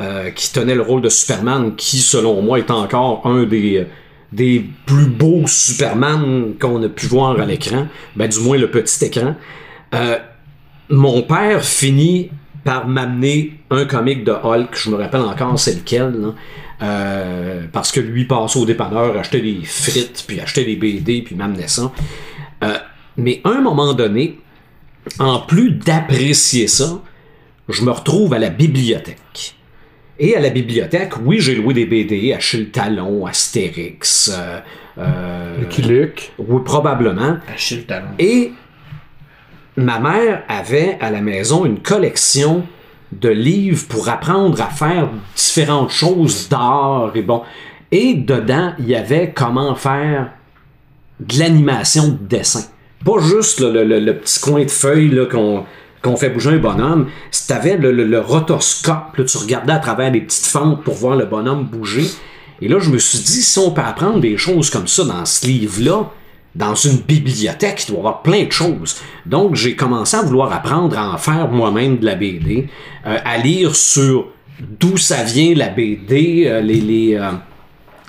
euh, qui tenait le rôle de Superman, qui selon moi est encore un des, des plus beaux Superman qu'on a pu voir à l'écran, ben, du moins le petit écran. Mon père finit par m'amener un comic de Hulk, je me rappelle encore c'est lequel, là. Euh, parce que lui passait au dépanneur, achetait des frites, puis achetait des BD, puis m'amenait ça. Euh, mais à un moment donné, en plus d'apprécier ça, je me retrouve à la bibliothèque. Et à la bibliothèque, oui, j'ai loué des BD, Achille le Talon, Astérix, euh, euh, Lucky Luke. oui, probablement. Achille Talon. Et ma mère avait à la maison une collection de livres pour apprendre à faire différentes choses d'art et bon. Et dedans, il y avait comment faire de l'animation de dessin. Pas juste le, petit coin de feuille qu'on fait bouger un bonhomme. Si t'avais le, le, rotoscope, là, tu regardais à travers des petites fentes pour voir le bonhomme bouger. Et là, je me suis dit, si on peut apprendre des choses comme ça dans ce livre-là, dans une bibliothèque, il doit y avoir plein de choses. Donc, j'ai commencé à vouloir apprendre à en faire moi-même de la BD, euh, à lire sur d'où ça vient la BD, euh, les, euh,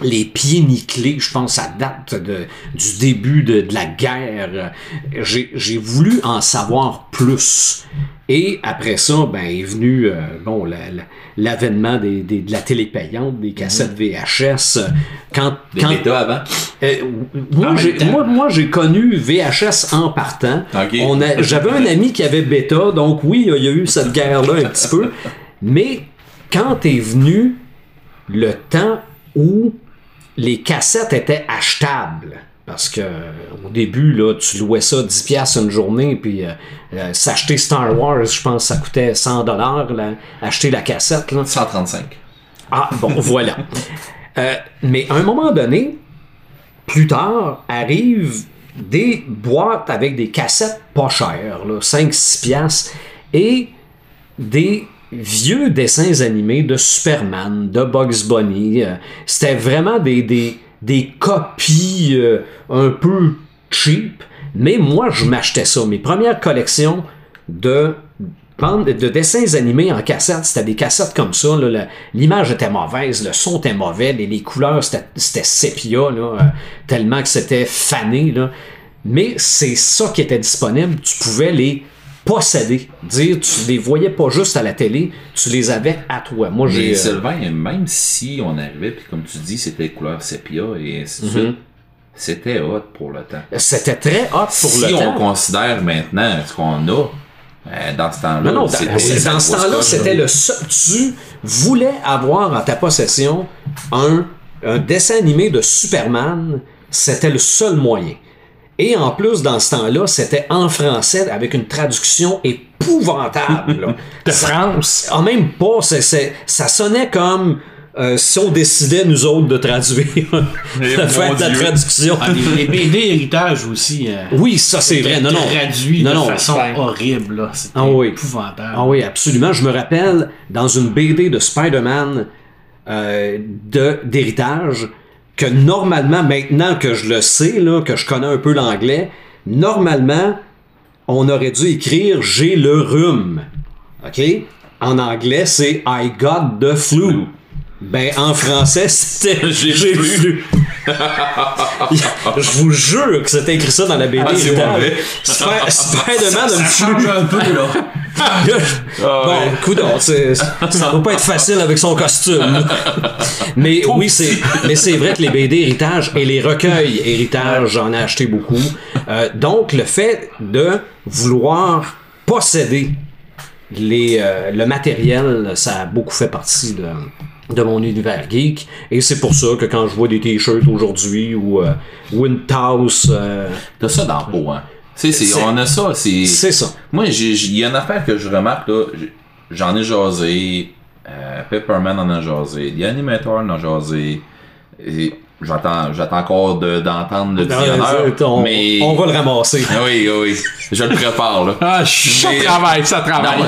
les pieds nickelés, je pense, ça date de, du début de, de la guerre. Euh, J'ai voulu en savoir plus. Et après ça, ben, est venu euh, bon, la- la- l'avènement des, des- de la télé payante, des cassettes VHS. euh, Quand, Des quand, avant. euh, moi, En j'ai, moi, moi, j'ai connu VHS en partant. Ok. On a, j'avais un ami qui avait bêta, donc oui, il y a eu cette guerre-là un petit peu. Mais quand est venu le temps où les cassettes étaient achetables, parce que euh, au début, là, tu louais ça 10$ piastres une journée, puis euh, euh, s'acheter Star Wars, je pense que ça coûtait 100$, là, acheter la cassette. Là. 135. Ah, bon, voilà. Euh, mais à un moment donné, plus tard, arrivent des boîtes avec des cassettes pas chères, là, 5-6 piastres, et des vieux dessins animés de Superman, de Bugs Bunny. euh, C'était vraiment des, des, des copies euh, un peu cheap, mais moi, je m'achetais ça. Mes premières collections de de dessins animés en cassette, c'était des cassettes comme ça. L'image était mauvaise, le son était mauvais, les, les couleurs c'était sépia, euh, tellement que c'était fané. Mais c'est ça qui était disponible. Tu pouvais les posséder. Dire, tu les voyais pas juste à la télé, tu les avais à toi. Moi, j'ai. Euh, Sylvain, même si on arrivait, puis comme tu dis, c'était couleur sépia et ainsi de Mhm. suite, c'était hot pour le temps. C'était très hot pour si le on temps. considère maintenant ce qu'on a, euh, dans ce temps-là, Non, non, dans, ce temps-là, c'était le seul. Tu voulais avoir en ta possession un, un dessin animé de Superman, c'était le seul moyen. Et en plus, dans ce temps-là, c'était en français avec une traduction épouvantable. là. De France. Ah, même pas, ça sonnait comme euh, si on décidait, nous autres, de traduire, de faire de la traduction. Ah, les, les BD héritage aussi. euh, Oui, ça c'est vrai. Non, non. Traduit Non, de non. façon Ben. horrible. C'était Ah oui. épouvantable. Ah oui, absolument. Je me rappelle dans une BD de Spider-Man euh, de- d'héritage que normalement, maintenant que je le sais, là, que je connais un peu l'anglais, normalement, on aurait dû écrire j'ai le rhume. OK? En anglais, c'est I got the flu. Ben, en français, c'était J'ai le flu. je vous jure que c'était écrit ça dans la BD. Ah, c'est Spider-Man a le flu. Un peu, là. Ah, Bon, coudonc, c'est- ça va pas être facile avec son costume. mais oui, c'est, mais c'est vrai que les BD héritage et les recueils héritage, j'en ai acheté beaucoup. Euh, donc, le fait de vouloir posséder les, euh, le matériel, ça a beaucoup fait partie de, de mon univers geek. Et c'est pour ça que quand je vois des t-shirts aujourd'hui ou euh, Windhouse, euh, T'as ça dans le pot, hein? Tu sais, c'est- C'est- on a ça, c'est. c'est ça. Moi, il y a une affaire que je remarque, là. J'en ai jasé. Euh, Pepperman en a jasé. The Animator en a jasé. Et J'attends, j'attends encore de- d'entendre le visionneur. on, mais... on va le ramasser. Ah Oui, oui, je le prépare, là. Ah, ça Mais- travaille, ça travaille.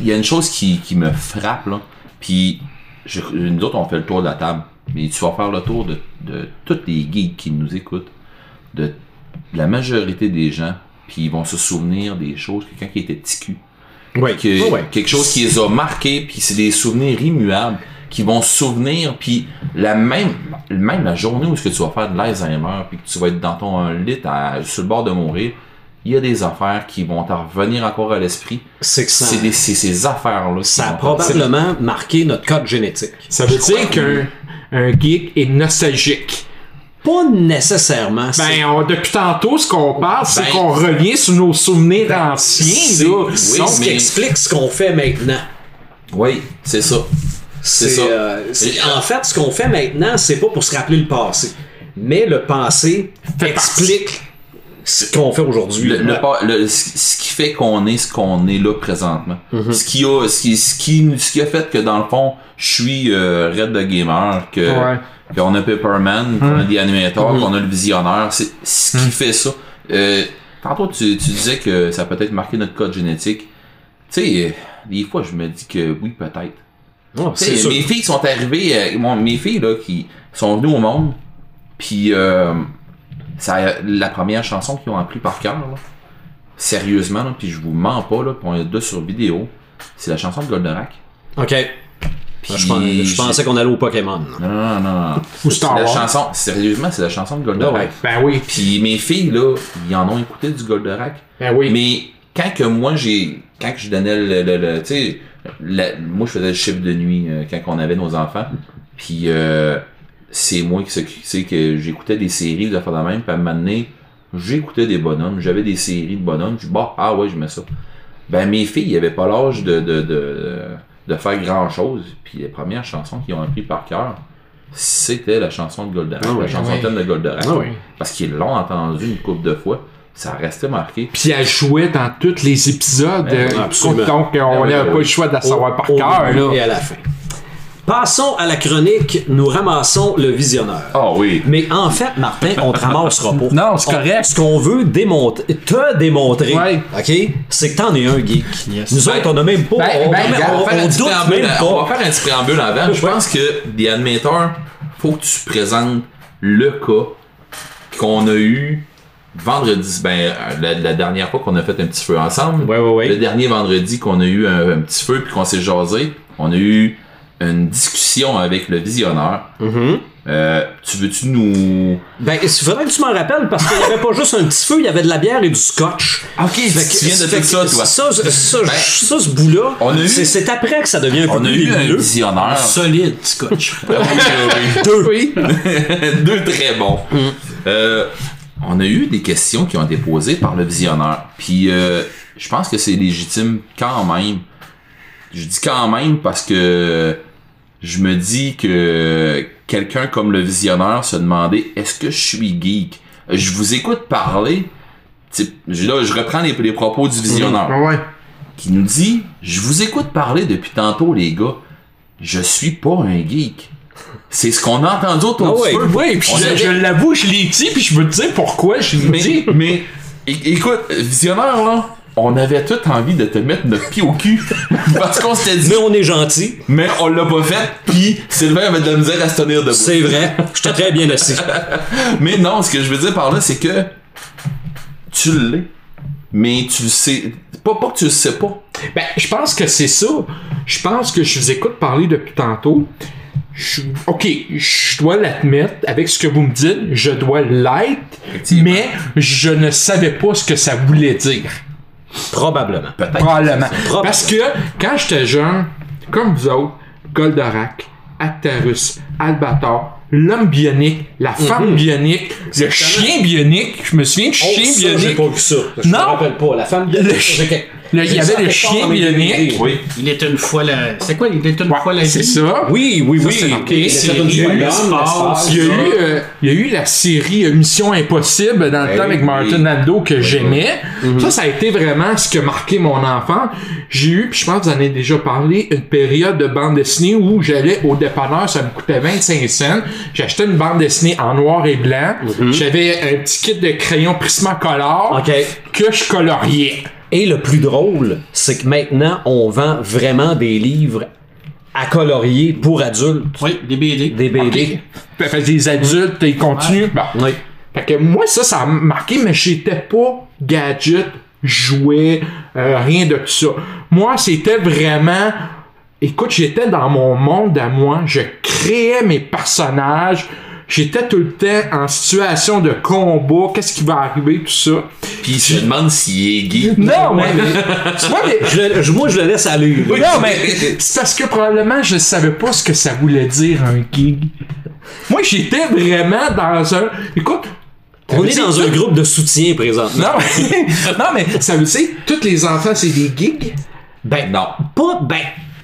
il y a une chose qui, qui me frappe, là. Puis, je- nous autres, on fait le tour de la table. Mais tu vas faire le tour de, de tous les geeks qui nous écoutent, de la majorité des gens, puis ils vont se souvenir des choses, quelqu'un qui était petit cul, Oui, que- ouais. quelque chose qui les a marqués, puis c'est des souvenirs immuables, qui vont se souvenir, puis la même, même la journée où est-ce que tu vas faire de l'Alzheimer, puis que tu vas être dans ton lit à- sur le bord de mourir, il y a des affaires qui vont t'en revenir encore à l'esprit. C'est que ça, C'est des- c'est ces affaires-là. ça a probablement marqué notre code génétique. Ça veut dire qu'un un geek est nostalgique. Pas nécessairement. Ben, on- depuis tantôt, ce qu'on parle, c'est Ben- qu'on revient sur nos souvenirs anciens, C'est- là. oui, ce qui explique ce qu'on fait maintenant. Oui, c'est ça. C'est ça. euh, en fait, ce qu'on fait maintenant, c'est pas pour se rappeler le passé. Mais le passé Fait explique ce qu'on fait aujourd'hui. Le, le pas- le- ce qui fait qu'on est ce qu'on est là présentement. Mm-hmm. Ce qui a ce qui, ce qui ce qui a fait que dans le fond, je suis euh, Red the Gamer, que Ouais. Qu'on a Pepperman, qu'on a des animateurs, Mm-hmm. qu'on a le visionneur, c'est ce qui fait ça. Euh, tantôt tu, tu disais que ça a peut-être marqué notre code génétique. Tu sais, des fois je me dis que oui peut-être. Oh, mes filles sont arrivées, euh, mes filles là, qui sont venues au monde, puis euh, ça, la première chanson qu'ils ont appris par cœur, là, sérieusement, là, puis je vous mens pas, là, puis on est deux sur vidéo, c'est la chanson de Goldorak. OK. Puis je, pensais, je pensais qu'on allait au Pokémon. Non, non, non, non. Ou C'est Star la chanson, sérieusement, c'est la chanson de Goldorak. Ah. Ben oui. Puis mes filles, là, ils en ont écouté du Goldorak. Ben oui. Mais quand que moi j'ai quand que je donnais le, le, le- tu sais moi je faisais le chiffre de nuit euh, quand on avait nos enfants puis euh, c'est moi qui sais que j'écoutais des séries de affaires de même puis à un moment donné j'écoutais des bonhommes j'avais des séries de bonhommes je dis bah ah ouais je mets ça ben mes filles ils avaient pas l'âge de de, de de faire grand chose puis les premières chansons qu'ils ont appris par cœur c'était la chanson de Goldorak Ah oui, la chanson oui. thème de Goldorak Ah oui. parce qu'ils l'ont entendu une couple de fois ça restait marqué Puis elle jouait dans tous les épisodes. Ben euh, absolument. donc, on Ben n'avait pas le choix de la savoir par cœur. Et à la fin. Passons à la chronique. Nous ramassons le visionneur. ah oui Mais en fait, Martin, on te ramassera pas. Non, c'est correct. ce qu'on veut démontrer, te démontrer, Ouais. OK, c'est que t'en es un geek. Yes. Nous autres, on a même pas. Ben, on, ben, on- on- on doute préambule même à- On pas. va faire un petit préambule avant. Je pense que The Animator, faut que tu présentes le cas qu'on a eu vendredi. Ben, la, la dernière fois qu'on a fait un petit feu ensemble. Ouais, ouais, ouais. Le dernier vendredi qu'on a eu un, un petit feu puis qu'on s'est jasé, on a eu une discussion avec le visionneur. Mhm. Euh, tu veux-tu nous. Ben, il faudrait que tu m'en rappelles parce qu'il n'y avait pas juste un petit feu, il y avait de la bière et du scotch. Ok, Fait tu viens de que ça, toi. Ça, ça, ça, Ben, ça, ce bout-là, on a eu- c'est après que ça devient un peu On a plus eu un visionneur. Solide, scotch. Oui. Deux. Oui. Deux très bons. Euh, on a eu des questions qui ont été posées par le visionneur. Puis euh, je pense que c'est légitime quand même. Je dis quand même parce que je me dis que quelqu'un comme le visionneur se demandait est-ce que je suis geek? Je vous écoute parler. Type, là, je reprends les, les propos du visionneur Ah ouais. qui nous dit Je vous écoute parler depuis tantôt, les gars. Je suis pas un geek. C'est ce qu'on a entendu autour du ouais. Oui, puis On je, l'avoue, je l'ai dit, puis je veux te dire pourquoi je l'ai Mais, dit. mais écoute, visionnaire, là, on avait tout envie de te mettre notre pied au cul. parce qu'on s'était dit, Mais on est gentil. mais on l'a pas fait, puis Sylvain avait de la misère à se tenir debout. C'est vrai. J'étais très bien assis. Mais non, ce que je veux dire par là, c'est que tu l'es, mais tu le sais. Pas, pas que tu le sais pas. Ben, je pense que c'est ça. Je pense que je vous écoute parler depuis tantôt. Je- ok, je dois l'admettre, avec ce que vous me dites, je dois l'être, mais je ne savais pas ce que ça voulait dire. Probablement. Peut-être. Probablement. Probablement. Parce que quand j'étais jeune, comme vous autres, Goldorak, Actarus, Albator, l'homme bionique, la femme bionique, le chien bionique, je me souviens du Oh, chien ça, bionique. pas vu ça. Je Non. me rappelle pas. La femme bionique. Le- il y avait le chien bionique. Oui. Il était une fois la. C'est quoi? Il était une Ouais, fois la c'est vie? ça. Oui, oui, oui. c'est marqué. Il était C'est- une il y a eu l'homme, l'espace. l'espace. Il y, a eu, euh, il y a eu la série euh, Mission Impossible dans le Eh temps avec. Martin Lando que j'aimais. Mhm. Ça, ça a été vraiment ce qui a marqué mon enfant. J'ai eu, puis je pense que vous en avez déjà parlé, une période de bande dessinée où j'allais au dépanneur, ça me coûtait 25 cents. J'achetais une bande dessinée en noir et blanc. J'avais un petit kit de crayons Prismacolor Mhm. OK. que je coloriais. Et le plus drôle, c'est que maintenant, on vend vraiment des livres à colorier pour adultes. Oui, des BD. Des BD. Fait que des adultes, ils continuent. Bon. Oui. Fait que moi, ça, ça a marqué, mais j'étais pas gadget, jouet, euh, rien de tout ça. Moi, c'était vraiment. Écoute, j'étais dans mon monde à moi, je créais mes personnages, j'étais tout le temps en situation de combat, qu'est-ce qui va arriver, tout ça? Puis il se demande s'il est gay. Non, mais. tu vois, mais- Je le- je- moi, je le laisse aller. non, mais c'est parce que probablement je savais pas ce que ça voulait dire un gig. Moi, j'étais vraiment dans un. Écoute. On est dans un groupe de soutien présentement. Non, mais, non, mais ça veut dire tous les enfants, c'est des gigs. Ben, Non. Pas, ben,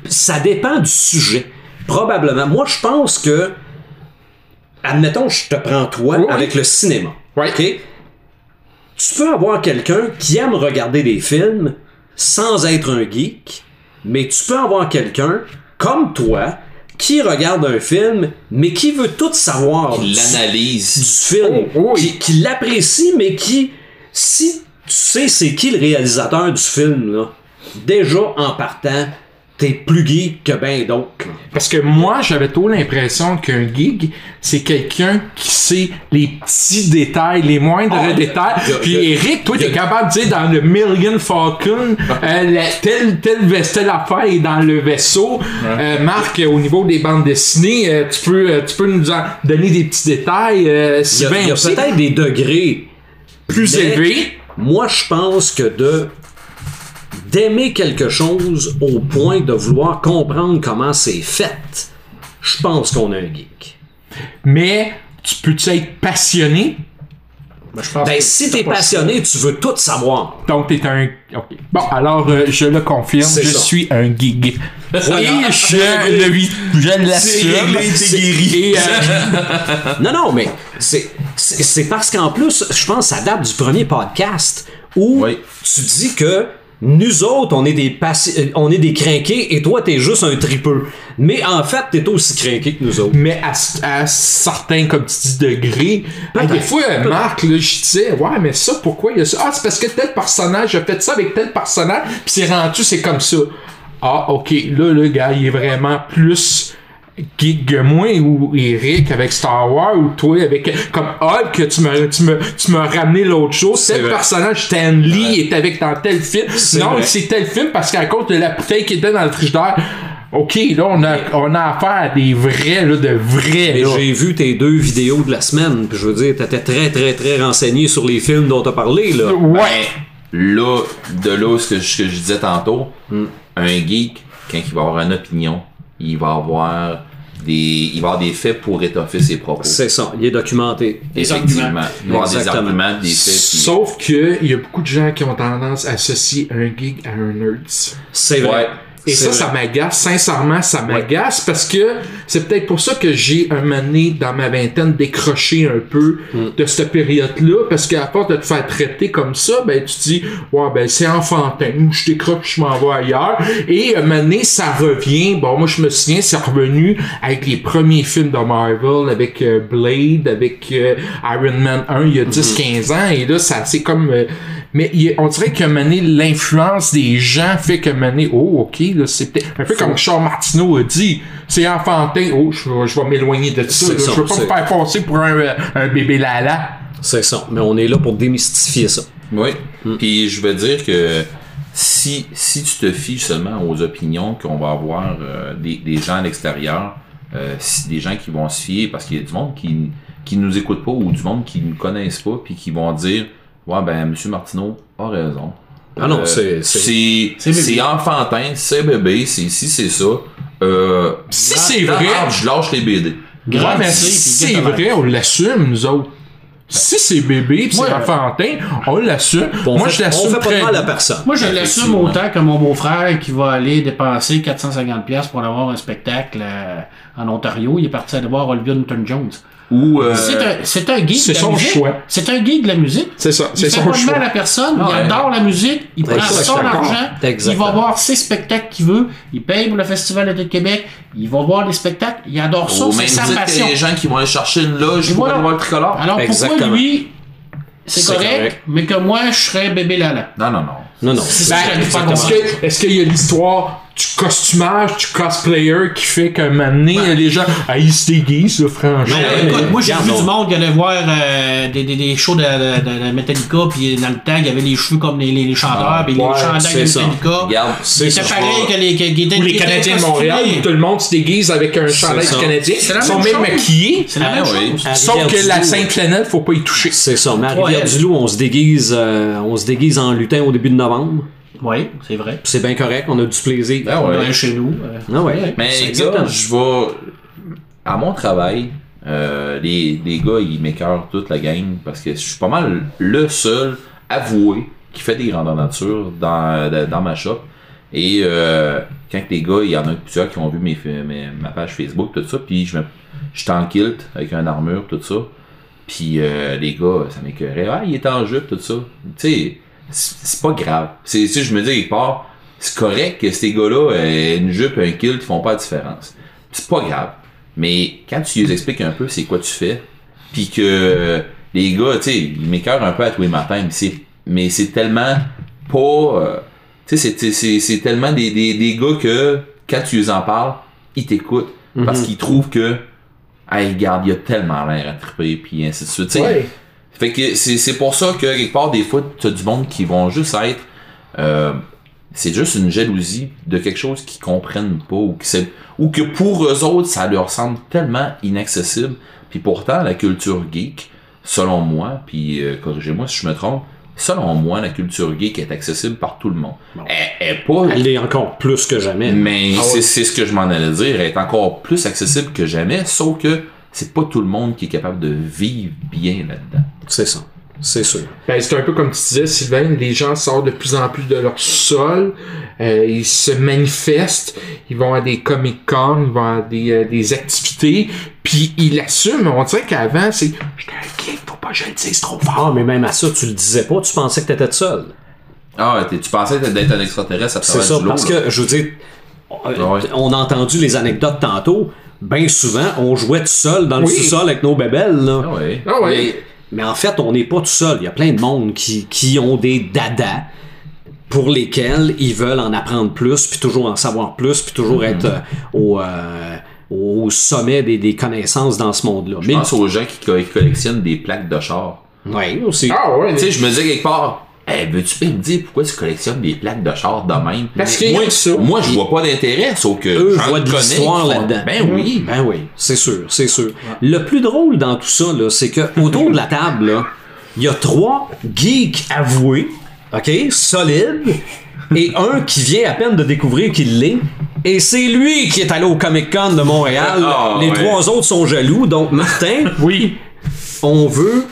ça dépend du sujet. Probablement. Moi, je pense que. Admettons, je te prends toi Oui, avec le cinéma. OK? Tu peux avoir quelqu'un qui aime regarder des films sans être un geek, mais tu peux avoir quelqu'un comme toi qui regarde un film, mais qui veut tout savoir du- l'analyse. du film, Oh, oui. qui, qui l'apprécie, mais qui, si tu sais c'est qui le réalisateur du film, là, déjà en partant, t'es plus geek que ben d'autres. Parce que moi, j'avais trop l'impression qu'un gig, c'est quelqu'un qui sait les petits détails, les moindres Ah, détails. Puis Eric, toi, t'es capable de dire dans le Million Falcon, euh, la- telle, telle, affaire est dans le vaisseau. Euh, Marc, au niveau des bandes dessinées, euh, tu, peux, euh, tu peux nous en donner des petits détails. Il y a, aussi, peut-être des degrés plus élevés. Moi, je pense que de d'aimer quelque chose au point de vouloir comprendre comment c'est fait, je pense qu'on a un geek. Mais tu peux-tu être passionné? Ben, je pense Ben, si t'es passionné, tu veux tout savoir. Donc, t'es un. Ok. Bon, alors, euh, je le confirme, je ça. suis un gig. Voilà. Et je le vis. Je l'assume. euh, Non, non, mais c'est parce qu'en plus, je pense que ça date du premier podcast où Oui. tu dis que nous autres, on est des euh, on est des crinqués et toi, t'es juste un tripeux. Mais en fait, t'es aussi crinqué que nous autres. mais à, à certains, comme tu dis, degrés. Hey, des fois, Marc, là, je disais, ouais, mais ça, pourquoi il y a ça? Ah, c'est parce que tel personnage a fait ça avec tel personnage, puis c'est rendu, c'est comme ça. Ah, ok, là, le gars, il est vraiment plus que moi ou Eric avec Star Wars ou toi avec comme Hulk que tu me tu me tu m'as ramené l'autre chose vrai. personnage Stan Lee est avec dans tel film. Non c'est tel film parce qu'à cause de la bouteille qui était dans le frigidaire ok là on a on a affaire à des vrais là de vrais j'ai vu tes deux vidéos de la semaine, puis je veux dire, t'étais très, très, très renseigné sur les films dont t'as parlé, là. ouais. Là, de là, ce que je, ce que je disais tantôt, un geek, quand il va avoir une opinion, il va avoir des, il va avoir des faits pour étoffer ses propos. C'est ça, il est documenté. Effectivement. Il va avoir des Exactement. arguments, des faits. puis- sauf que il y a beaucoup de gens qui ont tendance à associer un geek à un nerd C'est vrai. Ouais. Et ça, ça m'agace. Sincèrement, ça m'agace parce que c'est peut-être pour ça que j'ai un moment donné, dans ma vingtaine, décroché un peu Mm. de cette période-là. Parce qu'à force de te faire traiter comme ça, ben, tu dis, ouais, ben, c'est enfantin. Je décroche, je m'en vais ailleurs. Et un moment donné, ça revient. Bon, moi, je me souviens, c'est revenu avec les premiers films de Marvel, avec euh, Blade, avec euh, Iron Man 1, il y a 10-15 ans. Et là, ça, c'est comme, euh, mais il on dirait moment donné, l'influence des gens fait moment donné, oh, ok, là, c'est peut-être un peu comme Charles Martineau a dit, c'est enfantin, oh, je, vais- je vais m'éloigner de ça, C'est là. ça, je veux pas me faire passer pour un, euh, un bébé lala. C'est ça. Mais on est là pour démystifier ça. Oui. Puis je veux dire que si, si tu te fies seulement aux opinions qu'on va avoir euh, des, des gens à l'extérieur, euh, si- des gens qui vont se fier, parce qu'il y a du monde qui qui nous écoute pas ou du monde qui nous connaissent pas, puis qui vont dire Ouais, ben, M. Martineau a raison. Ah non, Euh, c'est- enfantin, c'est bébé, c'est si c'est ça. Euh, Si c'est vrai- je lâche les BD. Ouais, mais tu si c'est vrai, on l'assume, nous autres. Si c'est bébé pis c'est enfantin, on l'assume. On Moi, fait, je on l'assume fait pas de mal à personne. Moi, je l'assume autant que mon beau-frère qui va aller dépenser 450$ piastres pour aller voir un spectacle euh, en Ontario. Il est parti aller voir Olivia Newton-Jones. Ou euh, C'est un, c'est un geek c'est de la son musique. choix. C'est un geek de la musique. C'est ça, Il c'est son pas de mal choix. à personne. Ah il ouais. adore la musique. Il prend son argent. Il va voir ses spectacles qu'il veut. Il paye pour le Festival de Québec. Il va voir les spectacles. Il adore ça. au C'est sa passion. que les gens qui vont aller chercher une loge pour voilà. aller voir le tricolore. Alors Exactement. pourquoi lui, c'est C'est correct, correct. mais que moi, je serais bébé Lala. Non, non, non. Non, non. C'est Ben, que est-ce qu'il y a l'histoire du costumage, du cosplayer qui fait qu'à un moment donné, les gens, ah, ils se déguisent, là, franchement. Ouais, Ben, écoute, moi j'ai vu du monde qui allait voir euh, des, des, des shows de, de, de Metallica, puis dans le temps, il y avait les cheveux comme les, les, les chanteurs, puis ouais, les c'est de. Metallica. Ça. pareil que les, que, Ou les Canadiens de Montréal, où tout le monde se déguise avec un chandail du Canadien. Ils sont même maquillés. C'est la Ah même oui. chose. Sauf que la Sainte-Planète, faut pas y toucher. C'est ça. Mais à Ouais. Rivière-du-Loup, on se déguise, euh, on se déguise en lutin au début de novembre. Oui, c'est vrai. C'est bien correct, on a du plaisir. Ah On ouais. est chez nous. euh, Ah ouais. Mais gars, exactement. je vais. À mon travail, euh, les, les gars, ils m'écœurent toute la gang parce que je suis pas mal le seul avoué qui fait des grandeurs nature dans, dans, dans ma shop. Et euh, quand les gars, il y en a plusieurs qui ont vu mes, mes- ma page Facebook, tout ça, puis je me je suis en kilt avec une armure, tout ça. Puis euh, les gars, ça m'écœurait. Ah, il est en jupe, tout ça. Tu sais, c'est pas grave. C'est, sais, je me dis, quelque part, c'est correct que ces gars-là, euh, une jupe et un kilt, ils font pas la différence. C'est pas grave. Mais quand tu les expliques un peu c'est quoi tu fais, puis que euh, les gars, tu sais, ils m'écœurent un peu à tous les matins, mais c'est, mais c'est tellement pas... euh, tu sais, c'est, c'est, c'est tellement des, des, des gars que quand tu les en parles, ils t'écoutent. Parce qu'ils trouvent que, hey, regarde, il a tellement l'air à triper, puis ainsi de suite. Fait que c'est, c'est pour ça que quelque part, des fois, tu as du monde qui vont juste être. euh, c'est juste une jalousie de quelque chose qu'ils comprennent pas ou, qui c'est- ou que pour eux autres, ça leur semble tellement inaccessible. Puis pourtant, la culture geek, selon moi, puis euh, corrigez-moi si je me trompe, selon moi, la culture geek est accessible par tout le monde. Elle, elle est pas Elle est encore plus que jamais. mais Ah c'est ouais. c'est ce que je m'en allais dire, elle est encore plus accessible que jamais, sauf que c'est pas tout le monde qui est capable de vivre bien là-dedans. C'est ça. C'est sûr. Ben, c'est un peu comme tu disais, Sylvain, les gens sortent de plus en plus de leur sol, euh, ils se manifestent, ils vont à des Comic-Con, ils vont à des, euh, des activités, puis ils l'assument. On dirait qu'avant, c'est « J'étais un geek, faut pas que je le dise trop fort. Ah, mais même à ça, tu le disais pas, tu pensais que t'étais seul. Ah, t'es- tu pensais d'être un extraterrestre à C'est ça, du parce là. que, je veux dire, Ouais. on a entendu les anecdotes tantôt. Bien souvent, on jouait tout seul dans le Oui. sous-sol avec nos bébelles. Là. Ah ouais. Ah. Mais, mais en fait, on n'est pas tout seul. Il y a plein de monde qui, qui ont des dadas pour lesquels ils veulent en apprendre plus, puis toujours en savoir plus, puis toujours Mm-hmm. être euh, au, euh, au sommet des, des connaissances dans ce monde-là. Je Mais pense aux gens qui, co- qui collectionnent des plaques de char. ouais, aussi. Ah ouais, Tu sais, je me dis quelque part, hey, veux-tu bien me dire pourquoi tu collectionnes des plaques de char de même? Parce qu'ils moi, ça. moi, je vois pas d'intérêt, sauf que eux voient de l'histoire là-dedans. Ben oui. Ben oui, c'est sûr, c'est sûr. Le plus drôle dans tout ça, là, c'est que autour de la table, il y a trois geeks avoués, OK, solides, et un qui vient à peine de découvrir qu'il l'est. Et c'est lui qui est allé au Comic Con de Montréal. Ah, Les ouais. trois autres sont jaloux. Donc, Martin, Oui. on veut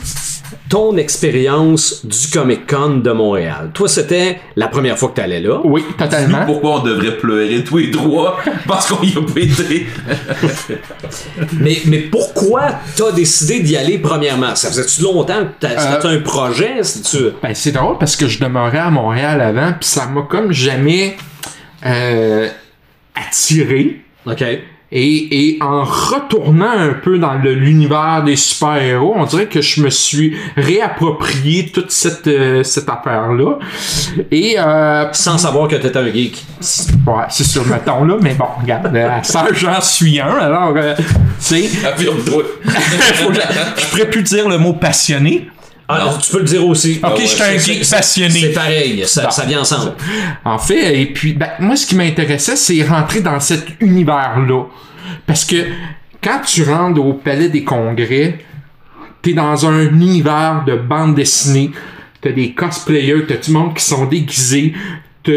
ton expérience du Comic Con de Montréal. Toi, c'était la première fois que tu allais là. Oui, totalement. Pourquoi on devrait pleurer tous les trois? Parce qu'on y a pas été? Mais, mais pourquoi t'as décidé d'y aller premièrement? Ça faisait-tu longtemps que t'as- c'était un projet? C'est-tu... Ben, c'est drôle parce que je demeurais à Montréal avant, puis ça m'a comme jamais euh, attiré. OK. Et, et en retournant un peu dans l'univers des super-héros, on dirait que je me suis réapproprié toute cette, euh, cette affaire-là. Et euh, Sans savoir que t'étais un geek. ouais, c'est sur le ton là, mais bon, regarde, euh, ça j'en suis un, alors euh, tu sais, je pourrais plus dire le mot passionné. Ah non, tu peux le dire aussi. Ok, Ah je suis un geek passionné. C'est pareil, ça, ça vient ensemble. En fait, et puis, ben, moi, ce qui m'intéressait, c'est rentrer dans cet univers-là. Parce que quand tu rentres au Palais des Congrès, t'es dans un univers de bande dessinée. T'as des cosplayers, t'as du monde qui sont déguisés. T'as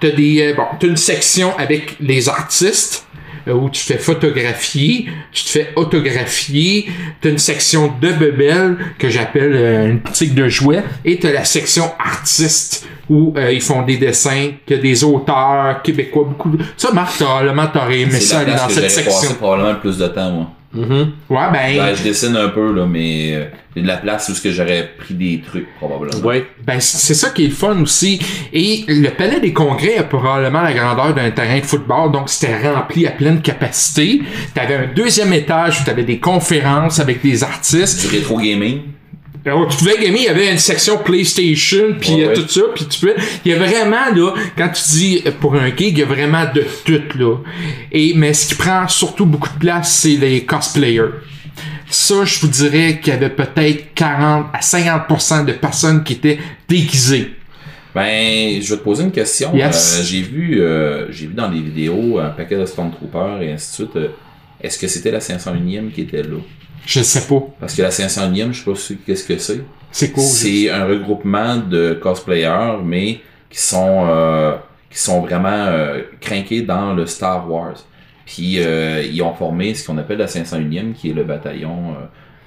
t'as des, euh, bon, t'as une section avec les artistes où tu te fais photographier, tu te fais autographier, t'as une section de bebelles que j'appelle euh, une boutique de jouets, et t'as la section artistes où euh, ils font des dessins, a des auteurs québécois, beaucoup de... Ça, Marc, probablement, t'aurais aimé ça aller dans que cette section. probablement le plus de temps, moi. Ouais, ben, Ben, je dessine un peu, là, mais euh, de la place où ce que j'aurais pris des trucs, probablement. Ouais. Ben, c'est ça qui est le fun aussi. Et le Palais des Congrès a probablement la grandeur d'un terrain de football, donc c'était rempli à pleine capacité. T'avais un deuxième étage où t'avais des conférences avec des artistes. Du rétro gaming. Alors, tu pouvais gamer, il y avait une section PlayStation, puis Ouais, euh, ouais. tout ça, puis tu peux... Il y a vraiment, là, quand tu dis euh, pour un geek, il y a vraiment de tout, là. Et, mais ce qui prend surtout beaucoup de place, c'est les cosplayers. Ça, je vous dirais qu'il y avait peut-être 40 à 50% de personnes qui étaient déguisées. Ben, je vais te poser une question. Yes. Euh, j'ai vu, euh, j'ai vu dans des vidéos un paquet de Stormtroopers et ainsi de suite. euh, Est-ce que c'était la 501e qui était là? Je sais pas. Parce que la 501e, je sais pas si- qu'est-ce que c'est. C'est cool. C'est un regroupement de cosplayers, mais qui sont euh, qui sont vraiment euh, craqués dans le Star Wars. Puis euh, ils ont formé ce qu'on appelle la 501e, qui est le bataillon.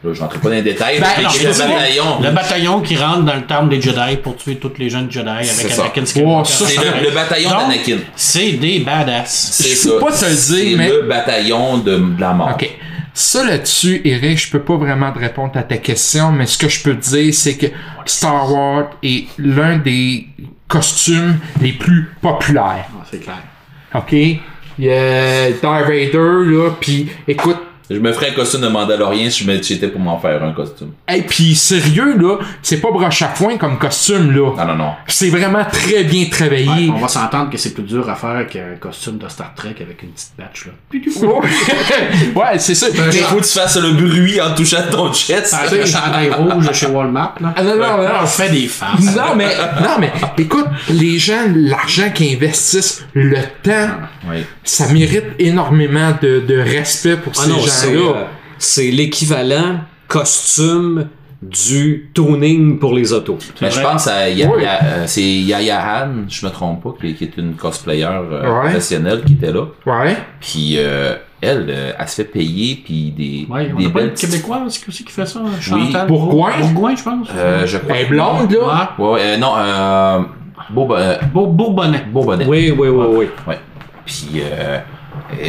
Euh, là, j'entre pas dans les détails, Ben, mais alors, qui je est le bataillon. Le bataillon qui rentre dans le terme des Jedi pour tuer tous les jeunes Jedi avec. Anakin Skywalker. ça, C'est le, le bataillon Donc, d'Anakin. C'est des badass. C'est je ça. peux pas te le C'est dire, mais- le bataillon de, de la mort. OK. Ça là-dessus, Eric, je peux pas vraiment te répondre à ta question, mais ce que je peux te dire, c'est que Star Wars est l'un des costumes les plus populaires. Ah, c'est clair. OK? Il y a Darth Vader, là, puis écoute, Je me ferais un costume de Mandalorien si j'étais pour m'en faire un costume. et puis sérieux, là, c'est pas broche à foin comme costume, là. Non, non, non. C'est vraiment très bien travaillé. Ouais, on va s'entendre que c'est plus dur à faire qu'un costume de Star Trek avec une petite patch là. ouais, c'est ça. Il faut que tu fasses le bruit en touchant ton chest. Avec un chandail rouge de chez Walmart là. Ah, non, non, non, On fait des farces. Non, mais, non, mais, écoute, les gens, l'argent qu'ils investissent, le temps, Oui. ça mérite énormément de, de respect pour Ah ces non, c'est, euh, c'est l'équivalent costume du tuning pour les autos. Mais je pense à Oui. Euh, c'est Yaya Han, je me trompe pas, qui, qui est une cosplayer euh, Ouais. professionnelle qui était là. Ouais. Puis euh, elle, euh, elle se fait payer puis des, Ouais, on des a pas belles une petites- Québécoise qui aussi qui fait ça, Chantal Bourgoin. Bourgoin, je pense. Euh, je crois. Elle est blonde, là. Ouais. Ouais, ouais, euh, non, euh, Bourb- Beau, Bourbonnais. Bourbonnais. Oui, oui, oui, oui. Ouais. Puis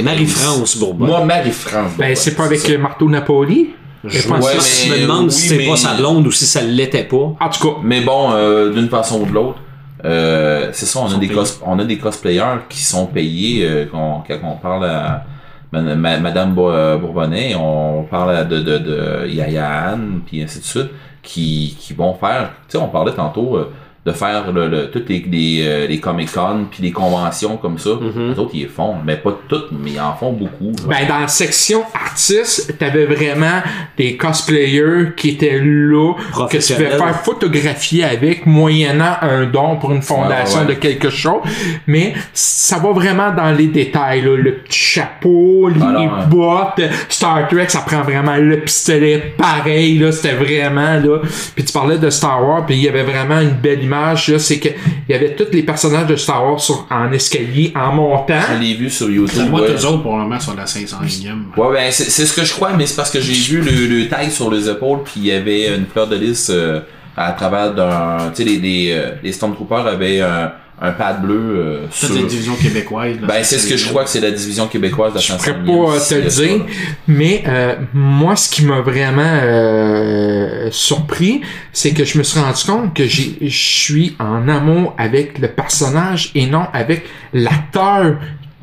Marie-France Bourbon. Moi, Marie-France. Ben, c'est pas avec le marteau Napoli. Je pense Ouais, que Si mais- me demandes oui, si c'est mais- pas sa blonde ou si ça l'était pas. En tout cas, Mais bon, euh, d'une façon ou de l'autre, euh, c'est ça, on a, des cos- on a des cosplayers qui sont payés euh, qu'on- quand on parle à ma- ma- Madame Bo- euh, Bourbonnais, on parle à de, de, de Yaya Anne, puis ainsi de suite, qui, qui vont faire, tu sais, on parlait tantôt euh, de faire le, le- toutes les, les, euh, les Comic-Con, puis les conventions comme ça. Les autres, ils les font, mais pas toutes, mais ils en font beaucoup. là. ben, dans la section artistes, t'avais vraiment des cosplayers qui étaient là, que tu pouvais faire photographier avec, moyennant un don pour une fondation Ouais, ouais, ouais. de quelque chose. Mais ça va vraiment dans les détails, là. Le petit chapeau, les Alors, ouais. bottes, Star Trek, ça prend vraiment le pistolet pareil, là. C'était vraiment, là. Puis tu parlais de Star Wars, puis il y avait vraiment une belle image l'image, c'est que il y avait tous les personnages de Star Wars sur, en escalier, en montant. Je l'ai vu sur YouTube. Moi, ouais. autres, pour le moment, sont la 501e. Ouais, ben, c'est c'est ce que je crois, mais c'est parce que j'ai vu le, le tag sur les épaules, puis il y avait une fleur de lys euh, à travers d'un. Tu sais, les, les, euh, les Stormtroopers avaient un, un pad bleu euh, C'est sur. la division québécoise. là. Ben, c'est ce que je crois que c'est la division québécoise de la Je chanson. pourrais pas te le dire, mais euh, moi, ce qui m'a vraiment euh, surpris, c'est que je me suis rendu compte que j'ai- je suis en amour avec le personnage et non avec l'acteur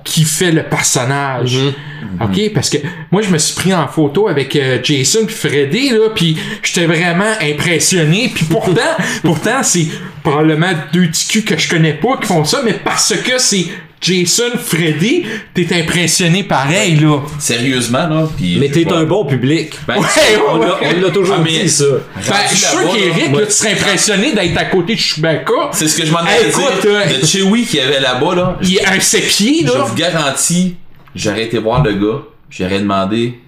qui fait le personnage. OK? Parce que moi, je me suis pris en photo avec euh, Jason puis Freddy, là, puis j'étais vraiment impressionné. Puis pourtant, pourtant, c'est probablement deux ticus que je connais pas qui font ça, mais parce que c'est Jason, Freddy, t'es impressionné pareil, là. Sérieusement, là. Mais je t'es pas. un bon public. Ben, Ouais, On l'a- toujours Ah, mais- dit, ça. Ben, je suis sûr là, tu serais impressionné d'être à côté de Chewbacca. C'est ce que je m'en écoute, dire. euh, Le Chewie qu'il y avait là-bas, là. Il est un sépied, Je là. vous garantis, j'aurais été voir le gars, j'aurais demandé,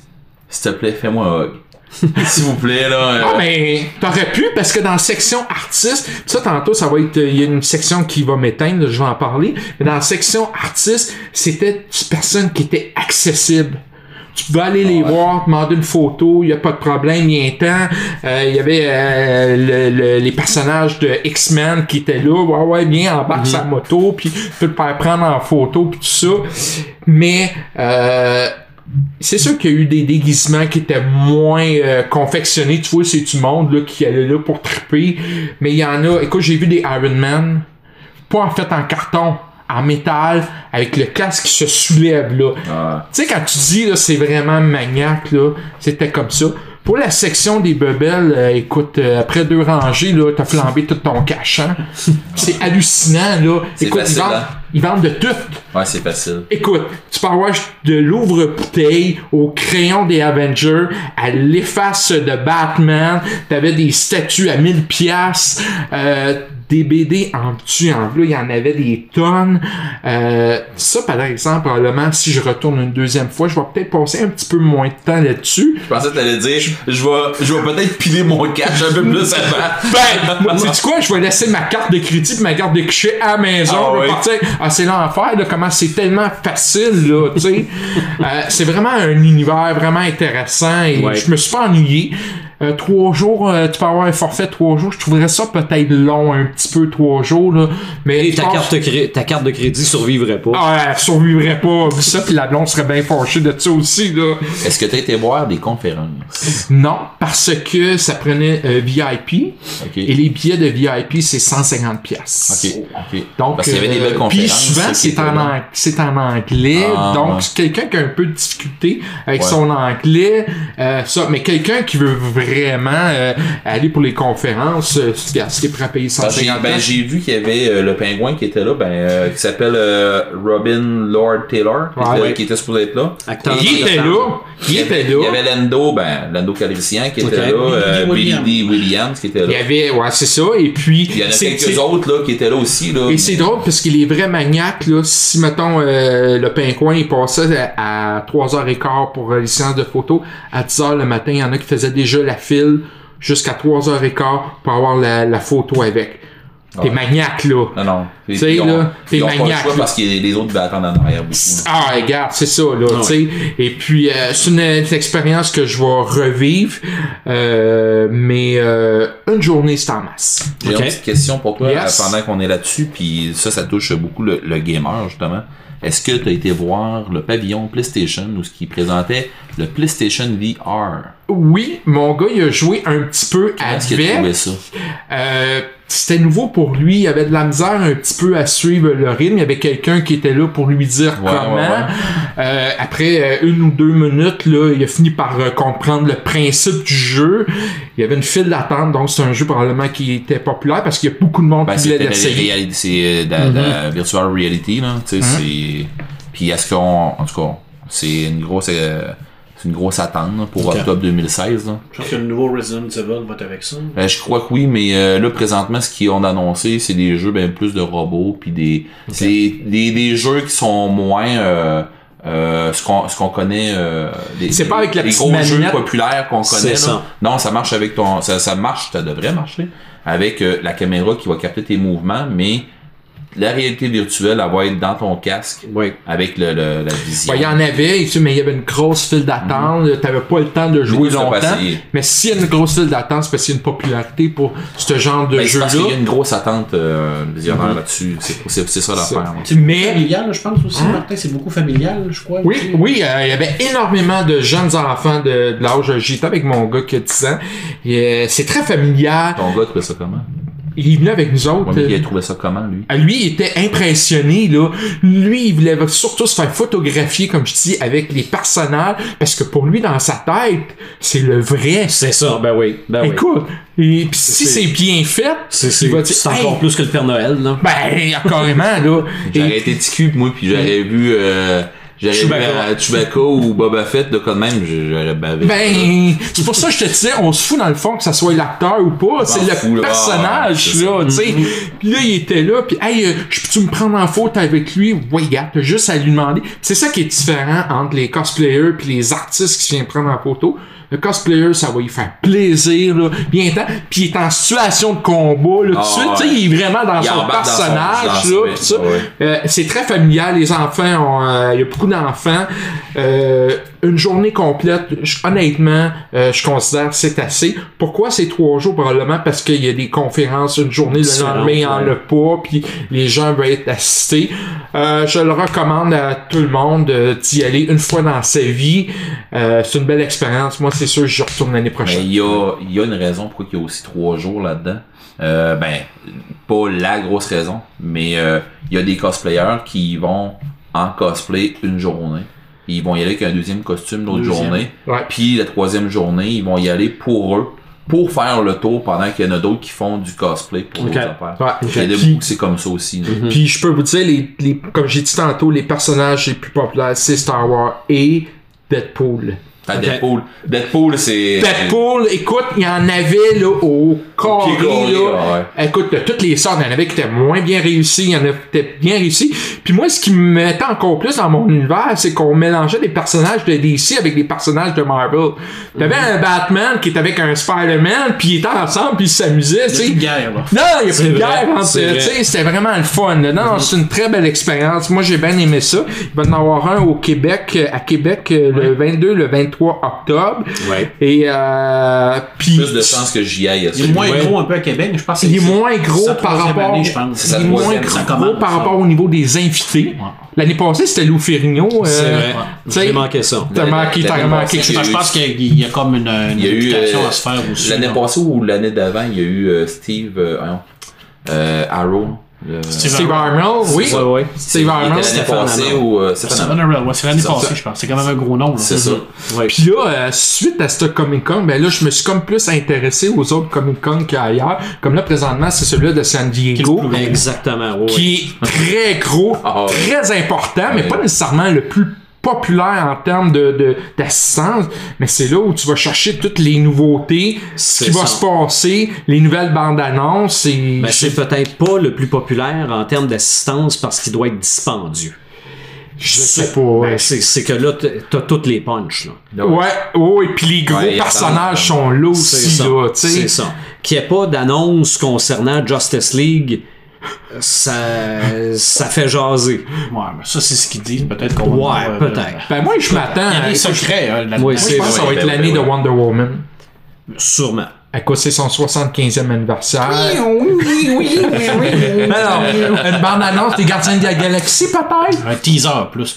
s'il te plaît, fais-moi un hug. S'il vous plaît, là. euh, Ah, mais t'aurais pu, parce que dans la section artiste, ça tantôt, ça va être. Il y a une section qui va m'éteindre, je vais en parler. Mais dans la section artiste, c'était des personnes qui étaient accessibles. Tu pouvais aller les voir, demander une photo, il n'y a pas de problème, il y a un temps. Euh, Il y avait euh, le- le- les personnages de X-Men qui étaient là. Ouais, ouais, viens, embarque sa moto, puis tu peux te faire prendre en photo, puis tout ça. Mais euh, c'est sûr qu'il y a eu des déguisements qui étaient moins euh, confectionnés. Tu vois, c'est du monde là, qui allait là pour triper. Mais il y en a. Écoute, j'ai vu des Iron Man, pas en fait en carton, en métal, avec le casque qui se soulève là. ah, Tu sais, quand tu dis là, c'est vraiment maniaque, là, c'était comme ça. Pour la section des bebelles, euh, écoute, euh, après deux rangées, là, t'as flambé tout ton cash, hein. C'est hallucinant, là. C'est Écoute, facile, ils, vendent, hein. ils vendent de tout. ouais, c'est facile. Écoute, tu peux avoir de l'ouvre-bouteille au crayon des Avengers, à l'efface de Batman, t'avais des statues à 1000 pièces, euh, des BD en dessus, en bleu, il y en avait des tonnes. Euh, ça, par exemple, probablement, si je retourne une deuxième fois, je vais peut-être passer un petit peu moins de temps là-dessus. Je pensais que t'allais dire, je vais, je vais peut-être piler mon cash un peu plus avant. Ben, sais-tu quoi? Je vais laisser ma carte de crédit ma carte de guichet à la maison. Ah je vais oui. partir. Ah, c'est l'enfer, là, comment c'est tellement facile, là, tu sais. Euh, c'est vraiment un univers vraiment intéressant et Ouais. je me suis pas ennuyé. Euh, trois jours, euh, tu peux avoir un forfait trois jours. Je trouverais ça peut-être long, un petit peu, trois jours, là. Mais Et ta pense- carte, de cré- ta carte de crédit survivrait pas. Ah, elle survivrait pas. Vu ça, puis la blonde serait bien fâchée de ça aussi, là. Est-ce que t'as été voir des conférences? Non, parce que ça prenait euh, VIP. Ok. Et les billets de VIP, c'est 150 pièces. Ok, ok. Donc, Parce qu'il y avait des belles euh, conférences. Puis souvent, c'est en, c'est en anglais. Ah, donc, ouais. quelqu'un qui a un peu de difficulté avec Ouais. son anglais. euh, ça, mais quelqu'un qui veut vraiment euh, aller pour les conférences, euh, prêt à payer Parce que j'ai 150 ben, j'ai vu qu'il y avait euh, le pingouin qui était là, ben, euh, qui s'appelle euh, Robin Lord Taylor, qui, Ouais. était, Ouais. qui était supposé être là. Acteur Il était là. Il était avait, il y là. avait Lando, ben, Lando Calrissian qui était là, euh, Billy Williams. D. Williams qui était Il y là. avait, ouais, c'est ça. Et puis, Il y en a quelques autres là, qui étaient là aussi. Là. Et c'est drôle parce que les vrais maniaques, là, si mettons euh, le pingouin il passait à, à 3h15 pour les séances de photos, à 10h le matin, il y en a qui faisaient déjà la file jusqu'à 3h15 pour avoir la, la photo avec. T'es Ouais. maniaque, là. Non, non. Tu sais, là, t'es pas le maniaque, choix là. parce que les autres attendre en arrière beaucoup. Ah, regarde, c'est ça, là, tu sais. Et puis, euh, c'est une, une expérience que je vais revivre, euh, mais euh, une journée, c'est en masse. J'ai une petite question pour toi Yes. pendant qu'on est là-dessus, puis ça, ça touche beaucoup le, le gamer, justement. Est-ce que tu as été voir le pavillon PlayStation où ce qui présentait le PlayStation VR? Oui, mon gars, il a joué un petit peu Est-ce que tu avec. trouvais ça? Euh, c'était nouveau pour lui. Il avait de la misère un petit peu à suivre le rythme. Il y avait quelqu'un qui était là pour lui dire Ouais, comment. ouais, ouais. Euh, après euh, une ou deux minutes, là, il a fini par euh, comprendre le principe du jeu. Il y avait une file d'attente, donc c'est un jeu probablement qui était populaire parce qu'il y a beaucoup de monde Ben, qui voulait l'essayer. réalité, c'est de la, la virtual reality, là. C'est. Puis est-ce qu'on. En tout cas, c'est une grosse. euh, une grosse attente là, pour octobre 2016. Là. Je pense que le nouveau Resident Evil va être avec ça. Euh, je crois que oui, mais euh, là présentement, ce qu'ils ont annoncé, c'est des jeux ben plus de robots, puis des c'est des, des jeux qui sont moins euh, euh, ce qu'on ce qu'on connaît. Euh, des- C'est pas avec la petite gros jeux populaires qu'on connaît. C'est ça. Non, ça marche avec ton ça, ça marche, ça devrait marcher avec euh, la caméra qui va capter tes mouvements, mais la réalité virtuelle, elle va être dans ton casque Oui. avec le, le- la vision. Ouais, il y en avait, tu sais, mais il y avait une grosse file d'attente. T'avais pas le temps de jouer longtemps. Mais s'il y a une grosse file d'attente, c'est parce qu'il y a une popularité pour ce genre de Ben, c'est parce jeu-là. qu'il y a une grosse attente euh, visionnaire là-dessus. C'est, c'est, c'est ça l'affaire. ouais. C'est Mais- familial, je pense aussi, Martin, c'est beaucoup familial, je crois. Oui, aussi. oui, euh, il y avait énormément de jeunes enfants de, de l'âge. J'étais avec mon gars qui a 10 ans. Euh, c'est très familial. Ton gars trouvait ça comment? Il est venu avec nous autres. Ouais, mais il euh, a trouvé ça comment, lui? Ah, Lui, il était impressionné, là. Lui, il voulait surtout se faire photographier, comme je dis, avec les personnages, parce que pour lui, dans sa tête, c'est le vrai. C'est ça, ben oui. Ben oui. Écoute, et puis si C'est- bien fait, C'est Hey, encore plus que le Père Noël, là. Ben, carrément, là. J'aurais été ticu, moi, puis j'aurais vu, euh, j'aurais Chewbacca. Chewbacca ou Boba Fett, de quoi de même, j'aurais bavé. Ben, c'est pour ça que je te disais, on se fout dans le fond que ça soit l'acteur ou pas, c'est le personnage, Ah, là, tu sais. Puis là, il était là, puis hey, euh, je peux-tu me prendre en photo avec lui? Ouais, gars, t'as juste à lui demander. C'est ça qui est différent entre les cosplayers puis les artistes qui viennent prendre en photo. Le cosplayer, ça va lui faire plaisir, là, bien temps, puis il est en situation de combat, là, tout de Ah, suite, ouais. tu sais, il est vraiment dans Il son personnage, dans son- là, pis ça. ouais. Euh, c'est très familial, les enfants, ont, euh, il y a beaucoup d'enfants. Euh, une journée complète, je- honnêtement, euh, je considère que c'est assez. Pourquoi c'est trois jours? Probablement parce qu'il y a des conférences une journée, le lendemain, il en a pas, puis les gens veulent être assistés. Euh, je le recommande à tout le monde euh, d'y aller une fois dans sa vie. Euh, c'est une belle expérience. Moi, c'est sûr je retourne l'année prochaine. il y a, y a une raison pourquoi il y a aussi trois jours là-dedans. Euh, ben, pas la grosse raison, mais euh, il y a des cosplayers qui vont en cosplay une journée. Ils vont y aller avec un deuxième costume l'autre journée. Ouais. Puis la troisième journée, ils vont y aller pour eux, pour faire le tour pendant qu'il y en a d'autres qui font du cosplay pour Ok. d'autres affaires. Ouais. Il y a des Puis- bouts que c'est comme ça aussi. là. Puis je peux vous dire, les, les, comme j'ai dit tantôt, les personnages les plus populaires, c'est Star Wars et Deadpool. Deadpool. Deadpool, c'est. Deadpool, écoute, il y en avait là au là. Écoute, de toutes les sortes, il y en avait qui étaient moins bien réussis, il y en avait qui étaient bien réussis. Puis moi, ce qui me mettait encore plus dans mon univers, c'est qu'on mélangeait des personnages de DC avec des personnages de Marvel. T'avais un Batman qui était avec un Spider-Man, puis ils étaient ensemble, puis ils s'amusaient, tu Il y a sais. plus de guerre, là. Non, il y a C'est plus de vrai, guerre entre, vrai. sais, c'était vraiment le fun. là. Non, non, c'est une très belle expérience. Moi, j'ai bien aimé ça. Il va y en avoir un au Québec, euh, à Québec, euh, le 22, le 23 octobre. Ouais. Et, euh, puis, Plus de chances que j'y aille à Il est moins Ouais. gros un peu à Québec, mais je pense que il est c'est- moins gros par rapport, année, je pense. C'est sa il est moins gros commence, par ça. rapport au niveau des invités. L'année passée, c'était Lou Ferrigno. euh, C'est vrai. J'ai manqué ça. T'as manqué, t'as passée, a Je eu- pense qu'il y a comme une, une Il y a eu réputation euh, à se faire aussi. l'année passée ou l'année d'avant, il y a eu euh, Steve euh, Arrow. Le- Steve Steve Arnold, oui. Ouais, ouais. Steve Arnold, l'année Stéphane passée ou euh, C'est ouais, l'année passée, je pense. C'est quand même un gros nom. C'est ça. Ouais. Puis là, euh, suite à ce Comic Con, ben là, je me suis comme plus intéressé aux autres Comic Con qu'il y a ailleurs. Comme là, présentement, c'est celui-là de San Diego. Exactement, qui est très gros, Ah très important, mais Ouais. pas nécessairement le plus populaire en termes de, d'assistance, mais c'est là où tu vas chercher toutes les nouveautés, ce qui va se passer, les nouvelles bandes annonces et Ben, c'est peut-être pas le plus populaire en termes d'assistance parce qu'il doit être dispendieux. je sais pas. Ben, c'est, que là, t'as- toutes les punches. Là. ouais, oh, et puis les gros Ouais, personnages sont là C'est aussi, ça. là, C'est ça. Qu'il n'y ait pas d'annonce concernant Justice League, ça, ça fait jaser. Ouais, mais ça, c'est ce qu'ils disent. Peut-être qu'on va Ouais, voir, euh, peut-être. Ben moi, je m'attends. Il y a à- des secrets. hein. Ouais, Moi, je c'est pense que ça va être l'année oui, de oui. Wonder Woman. Sûrement. À cause c'est son 75e anniversaire? Oui, oui, oui, oui, Alors, une bande-annonce des Gardiens de la Galaxie, peut-être? Un teaser plus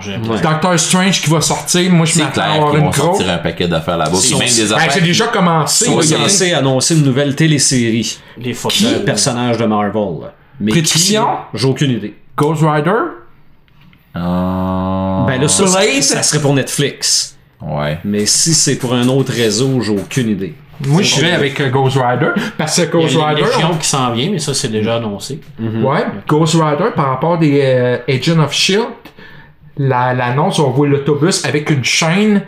j'ai Ouais. Doctor Strange qui va sortir. Moi, je C'est m'attends à clair avoir qu'ils une vont grosse. sortir un paquet d'affaires là-bas. Ben, affaires. c'est déjà commencé. Ils y a- censés annoncer une nouvelle télésérie Les photos. d'un personnage de Marvel. Mais Prédiction? J'ai aucune idée. Ghost Rider? Ah, Ben là, ça, ça serait pour Netflix. ouais. Mais si c'est pour un autre réseau, j'ai aucune idée. Moi, je serais avec euh, Ghost Rider. Parce que Il Ghost y a Rider. Légion qui s'en vient, mais ça, c'est déjà annoncé. on- Ouais, Ghost Rider, par rapport des euh, Agents of Shield, la- l'annonce, on voit l'autobus avec une chaîne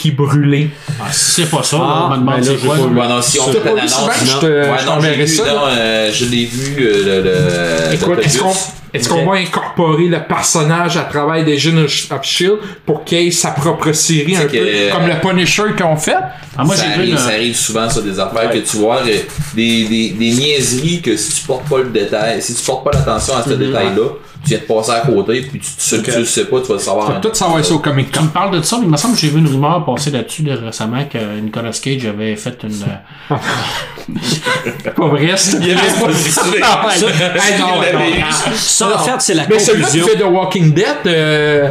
qui brûlait. Ah, si c'est pas ça, Ah, on me demande ben là, quoi. pas non, si on fait. Sylvain? Je te- Ouais, je non, j'ai ça, euh, je l'ai vu, euh, le, le, Écoute, l'autobus. est-ce qu'on Est-ce Ok. qu'on va incorporer le personnage à travers des Agents of Shield pour qu'il ait sa propre série, un que- peu comme le Punisher qu'on fait? Ah, moi, ça, arrive, une- ça arrive souvent ça des affaires que tu vois euh, des, des, des niaiseries que si tu portes pas le détail si tu portes pas l'attention à ce détail là tu viens de passer à côté puis tu, tu, tu le sais pas tu vas le savoir Faut tout savoir ça au Comic Tu Con. me parles de ça, mais il me semble que j'ai vu une rumeur passer là-dessus là, récemment que Nicolas Cage avait fait une. euh, Pas vrai, c'est il y avait pas. Ça, ça, en fait, c'est la Mais celui-là qui conclusion. fait The Walking Dead, euh,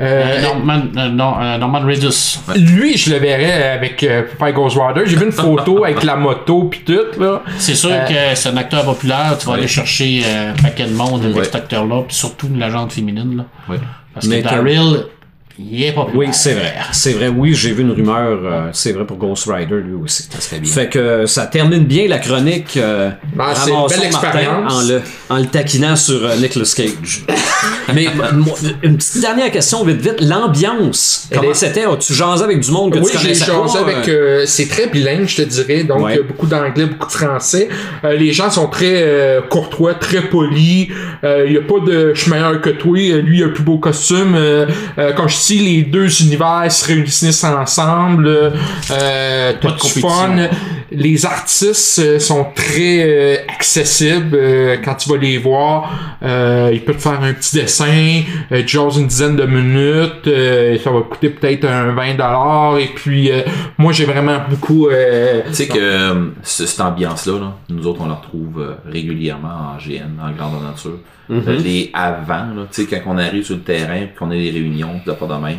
euh, euh, Norman, euh, non, euh, Norman Reedus. lui, je le verrais avec euh, Fire Ghost Rider. J'ai vu une photo avec la moto pis tout, là. C'est sûr Euh, que c'est un acteur populaire. Tu vas aller chercher euh, un paquet de monde avec Ouais. cet acteur-là, puis surtout une agente féminine. Là. Parce Mais que Daryl, il est populaire. Oui, c'est vrai. C'est vrai, oui, j'ai vu une rumeur. euh, c'est vrai pour Ghost Rider, lui aussi. Fait que euh, ça termine bien la chronique. Euh, c'est une Ramassons belle expérience. En le, en le taquinant sur euh, Nicolas Cage. Mais une petite dernière question, vite, vite. L'ambiance, Elle comment est- c'était? As-tu jasé avec du monde que Oui, tu j'ai jasé avec. euh, c'est très bilingue, je te dirais. Donc, Ouais. il y a beaucoup d'anglais, beaucoup de français. Euh, les gens sont très euh, courtois, très polis. Euh, Il y a pas de je suis meilleur que toi. Lui, il a un plus beau costume. Euh, euh, quand je dis les deux univers se réunissent ensemble, euh, t'as du fun? Les artistes euh, sont très euh, accessibles. euh, quand tu vas les voir, euh, ils peuvent te faire un petit dessin. Euh, tu jases une dizaine de minutes. euh, ça va coûter peut-être un 20$. Et puis, euh, moi, j'ai vraiment beaucoup... euh, Tu sais que euh, ce- cette ambiance-là, là, nous autres, on la retrouve régulièrement en GN, en grande nature. Euh, Les avant, là, tu sais, quand on arrive sur le terrain, puis qu'on a des réunions, pis pas de même,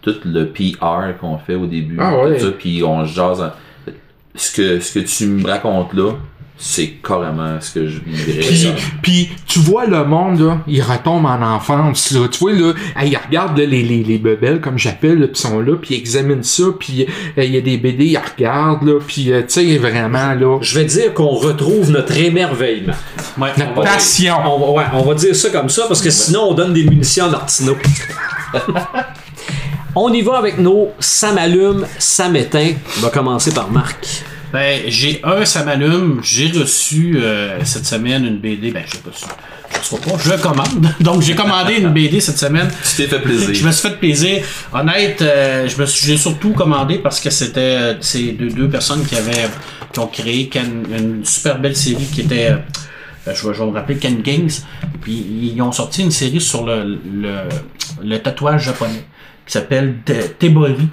tout le PR qu'on fait au début, Ah ouais. tout ça, puis on se jase. en- Ce que, ce que tu me racontes là, c'est carrément ce que je vivrais. Puis, ça. puis tu vois le monde, là, il retombe en enfance. Là. Tu vois, là, hey, ils regardent là, les, les, les bebelles, comme j'appelle, là, puis sont là, puis ils examinent ça, puis euh, il y a des BD, ils regardent, là, puis euh, tu sais, vraiment, là... Je vais dire qu'on retrouve notre émerveillement. Ouais, Notre on va- passion. On va, ouais, on va dire ça comme ça parce que sinon on donne des munitions à Martineau. on y va avec nos ça m'allume, ça m'éteint. On va commencer par Marc. Ben, j'ai un, ça m'allume. J'ai reçu euh, cette semaine une BD. Ben, j'ai reçu. Je reçois pas, je commande. Donc, j'ai commandé une BD cette semaine. Tu t'es fait plaisir. Je me suis fait plaisir. Honnête, euh, je me suis, j'ai surtout commandé parce que c'était euh, ces deux, deux personnes qui avaient, qui ont créé Ken- une super belle série qui était, euh, euh, je vais, je vais me rappeler Ken Games. Puis ils ont sorti une série sur le, le, le tatouage japonais qui s'appelle Tebori.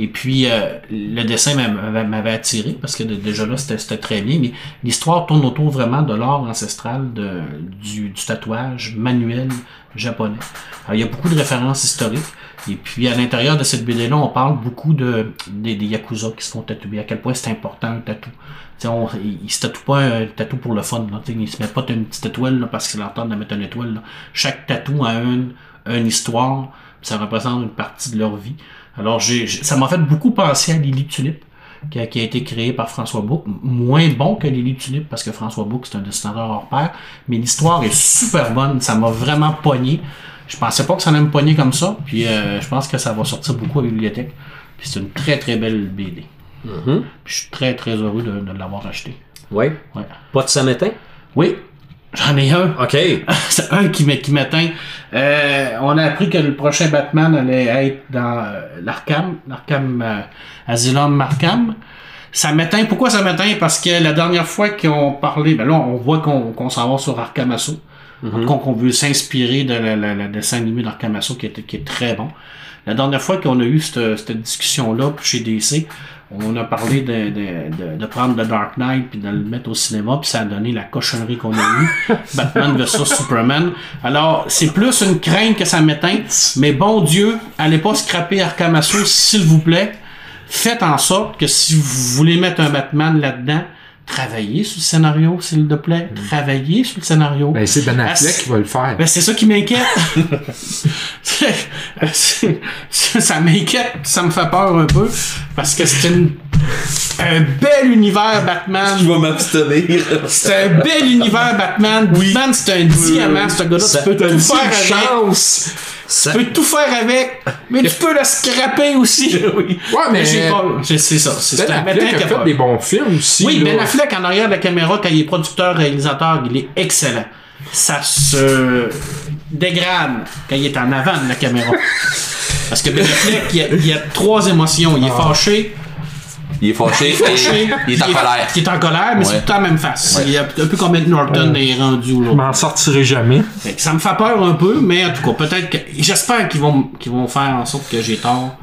Et puis, euh, le dessin m'avait attiré parce que déjà là, c'était très bien. Mais l'histoire tourne autour vraiment de l'art ancestral du, tatouage manuel japonais. Alors, il y a beaucoup de références historiques. Et puis, à l'intérieur de cette BD-là, on parle beaucoup de, des, Yakuza qui se font tatouer. À quel point c'est important un tatou. On, ils se tatouent pas un tatou pour le fun. Là. Ils se mettent pas une petite étoile là, parce qu'ils entendent de mettre une étoile. Là. Chaque tatou a une, une histoire. Ça représente une partie de leur vie. Alors, j'ai, ça m'a fait beaucoup penser à Lily Tulip, qui a, qui a été créé par François Bouc. Moins bon que Lily Tulip, parce que François Bouc, c'est un dessinateur hors pair. Mais l'histoire est super bonne. Ça m'a vraiment pogné. Je pensais pas que ça allait me pogner comme ça. Puis, euh, je pense que ça va sortir beaucoup à la bibliothèque. Puis, c'est une très, très belle BD. Puis, je suis très, très heureux de, de l'avoir acheté. Oui. Ouais. Pas de m'éteint? Oui, j'en ai un. OK. c'est un qui m'atteint. Euh, on a appris que le prochain Batman allait être dans euh, l'Arkham, l'Arkham euh, Asylum Arkham. Ça m'éteint. Pourquoi ça m'éteint? Parce que la dernière fois ont parlé, ben là, on voit qu'on qu'on s'en va sur Arkham Assault. En tout cas, qu'on veut s'inspirer de la, la- la dessin animé d'Arkham Assault qui est, qui est très bon. La dernière fois qu'on a eu cette, cette discussion-là chez DC, on a parlé de, de, de, de prendre The Dark Knight puis de le mettre au cinéma, puis ça a donné la cochonnerie qu'on a eue. Batman vs Superman. Alors, c'est plus une crainte que ça m'éteint, mais bon Dieu, allez pas scraper Arkham s'il vous plaît. Faites en sorte que si vous voulez mettre un Batman là-dedans, travaillez sur le scénario, s'il te plaît. Travaillez sur le scénario. Ben, c'est Ben Affleck qui va le faire. Ben, c'est ça qui m'inquiète. Ça m'inquiète, ça me fait peur un peu, parce que c'est une- un bel univers Batman. Je vais m'abstenir. C'est un bel univers Batman. Batman, c'est un diamant, ce gars-là. Ça- Tu peux tout Une faire avec. chance! Ça- Tu peux tout faire avec, mais tu peux le scraper aussi. Oui. Ouais, mais- j'ai peur. C'est c'est ça. C'est Ben un Affleck a fait des bons films aussi. Oui, là. Ben Affleck en arrière de la caméra quand il est producteur, réalisateur, il est excellent. ça se dégrade quand il est en avant de la caméra. Parce que Ben Affleck, il y a, il y a trois émotions. Il est fâché, Il est fâché, fâché, et il est en colère. Il est en colère, mais Ouais. c'est tout la même face. Il y a un peu comme Ed Norton est rendu Je m'en sortirai jamais. Ça me fait peur un peu, mais en tout cas, peut-être que. J'espère qu'ils vont, qu'ils vont faire en sorte que j'ai tort.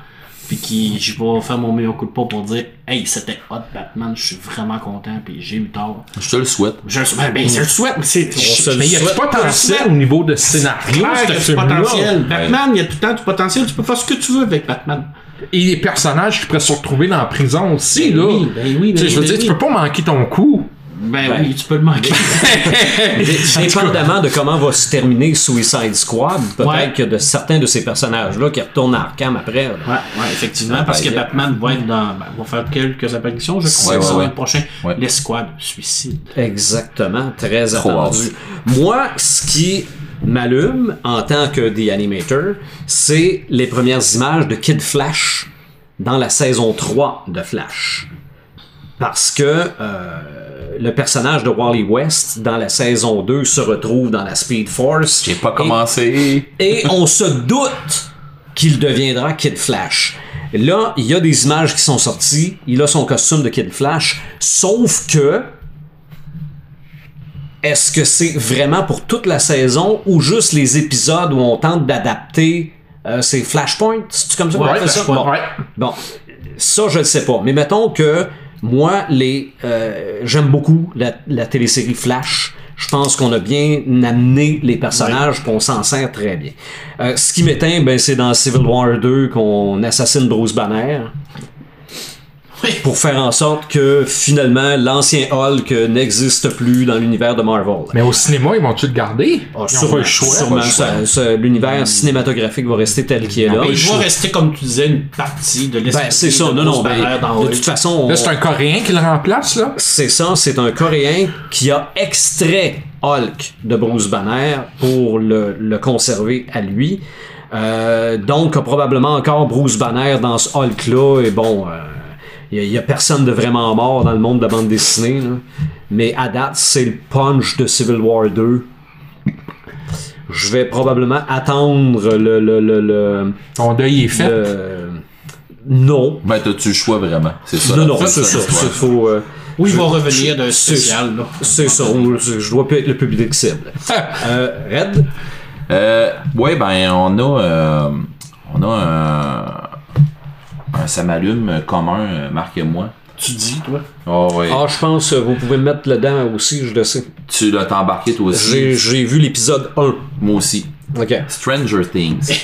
Puis que je vais faire mon meilleur coup de pas pour dire Hey, c'était hot Batman, je suis vraiment content, puis j'ai eu tort. Je te le souhaite. Je, ben, ben, je le souhaite, mais c'est. mais il y a du potentiel. Au niveau de scénario, Clair ce qu'il y a du potentiel. Batman, il y a tout le temps du potentiel. Tu peux faire ce que tu veux avec Batman. Et les personnages qui pourraient se retrouver dans la prison aussi, là. oui, ben oui, ben je veux oui, dire, ben tu peux pas manquer ton coup. Ben, oui, tu peux le manquer. Dépendamment de comment va se terminer Suicide Squad, peut-être Ouais. que de certains de ces personnages-là qui retournent à Arkham après. là. Ouais, ouais, effectivement, parce que ben, Batman va être dans. Ben, va faire quelques apparitions, je crois, Ouais, ouais, le ouais. prochain. Ouais. L'escouade suicide. Exactement, très Trop attendu. hâte. Moi, ce qui m'allume en tant que The Animator, c'est les premières images de Kid Flash dans la saison 3 de Flash. Parce que euh, le personnage de Wally West dans la saison 2 se retrouve dans la Speed Force. J'ai pas Et- commencé. et on se doute qu'il deviendra Kid Flash. Là, il y a des images qui sont sorties. Il a son costume de Kid Flash. Sauf que. Est-ce que c'est vraiment pour toute la saison ou juste les épisodes où on tente d'adapter euh, ces Flashpoints? C'est comme ça? Qu'on Ouais, appelle ça? Bon. ouais. Bon, ça, je ne sais pas. Mais mettons que moi, les, euh, j'aime beaucoup la, la télésérie Flash. Je pense qu'on a bien amené les personnages, qu'on s'en sert très bien. Euh, ce qui m'éteint, ben, c'est dans Civil War 2 qu'on assassine Bruce Banner. Oui. Pour faire en sorte que finalement l'ancien Hulk n'existe plus dans l'univers de Marvel. Mais au cinéma, ils vont-tu le garder? Ah, Ils sûrement, choix. sûrement, l'univers cinématographique va rester tel qu'il est là. Mais il va rester, comme tu disais, une partie de l'esprit Ben, c'est ça, de non, non, Bruce ben, Banner dans de toute façon, Là, c'est un Coréen qui le remplace, là. C'est ça, c'est un Coréen qui a extrait Hulk de Bruce Banner pour le, le conserver à lui. Euh, donc, a probablement encore Bruce Banner dans ce Hulk-là. Et bon, il n'y a, personne de vraiment mort dans le monde de la bande dessinée. là. Mais à date, c'est le punch de Civil War 2. Je vais probablement attendre le. le, le, le- Ton deuil est fait? le- Non. Ben, t'as-tu le choix vraiment? C'est ça. Non, non, c'est ça. faut, euh, Oui, il je- va revenir d'un c'est- spécial. C'est ça, je je dois plus être le public cible. euh, Red? Euh, ouais, ben, on a, euh, on a un, un ça m'allume commun, euh, Marc et moi. Tu dis, toi? Oh, ouais. Ah, je pense que vous pouvez me mettre dedans aussi, je le sais. Tu l'as embarqué toi aussi. j'ai vu l'épisode 1. Moi aussi. OK. Stranger Things.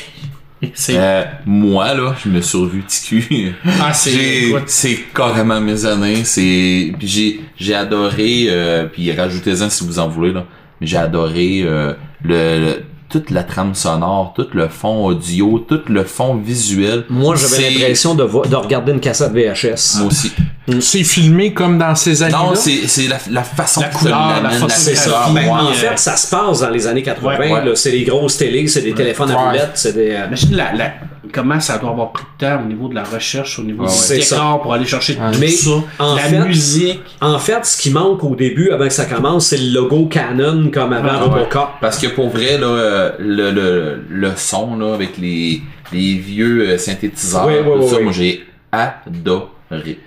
Euh, moi, là, je me suis revu TQ. Ah, c'est- c'est carrément mes années. C'est, puis j'ai, j'ai adoré, euh, puis rajoutez-en si vous en voulez, là. Mais j'ai adoré, euh, le, le- toute la trame sonore, tout le fond audio, tout le fond visuel. Moi, j'avais l'impression de, de regarder une cassette VHS. Moi aussi. C'est filmé comme dans ces années-là? Non, c'est, la, la façon La couleur, ça la couleur. Ben, Oui, en euh, fait, ça se passe dans les années 80. Ouais, ouais. là. C'est des grosses télés, c'est des téléphones à Ouais. roulettes, c'est des... euh, Imagine la, la- comment ça doit avoir pris de temps au niveau de la recherche, au niveau Ouais, du ouais. Décor pour aller chercher tout Mais, ça. en la fait- musique. En fait, ce qui manque au début, avant que ça commence, c'est le logo Canon comme avant Ah, ouais. Parce que pour vrai, là, euh, le, le, le son, là, avec les, les vieux euh, synthétiseurs, Oui, oui, tout oui, ça, moi, j'ai adoré.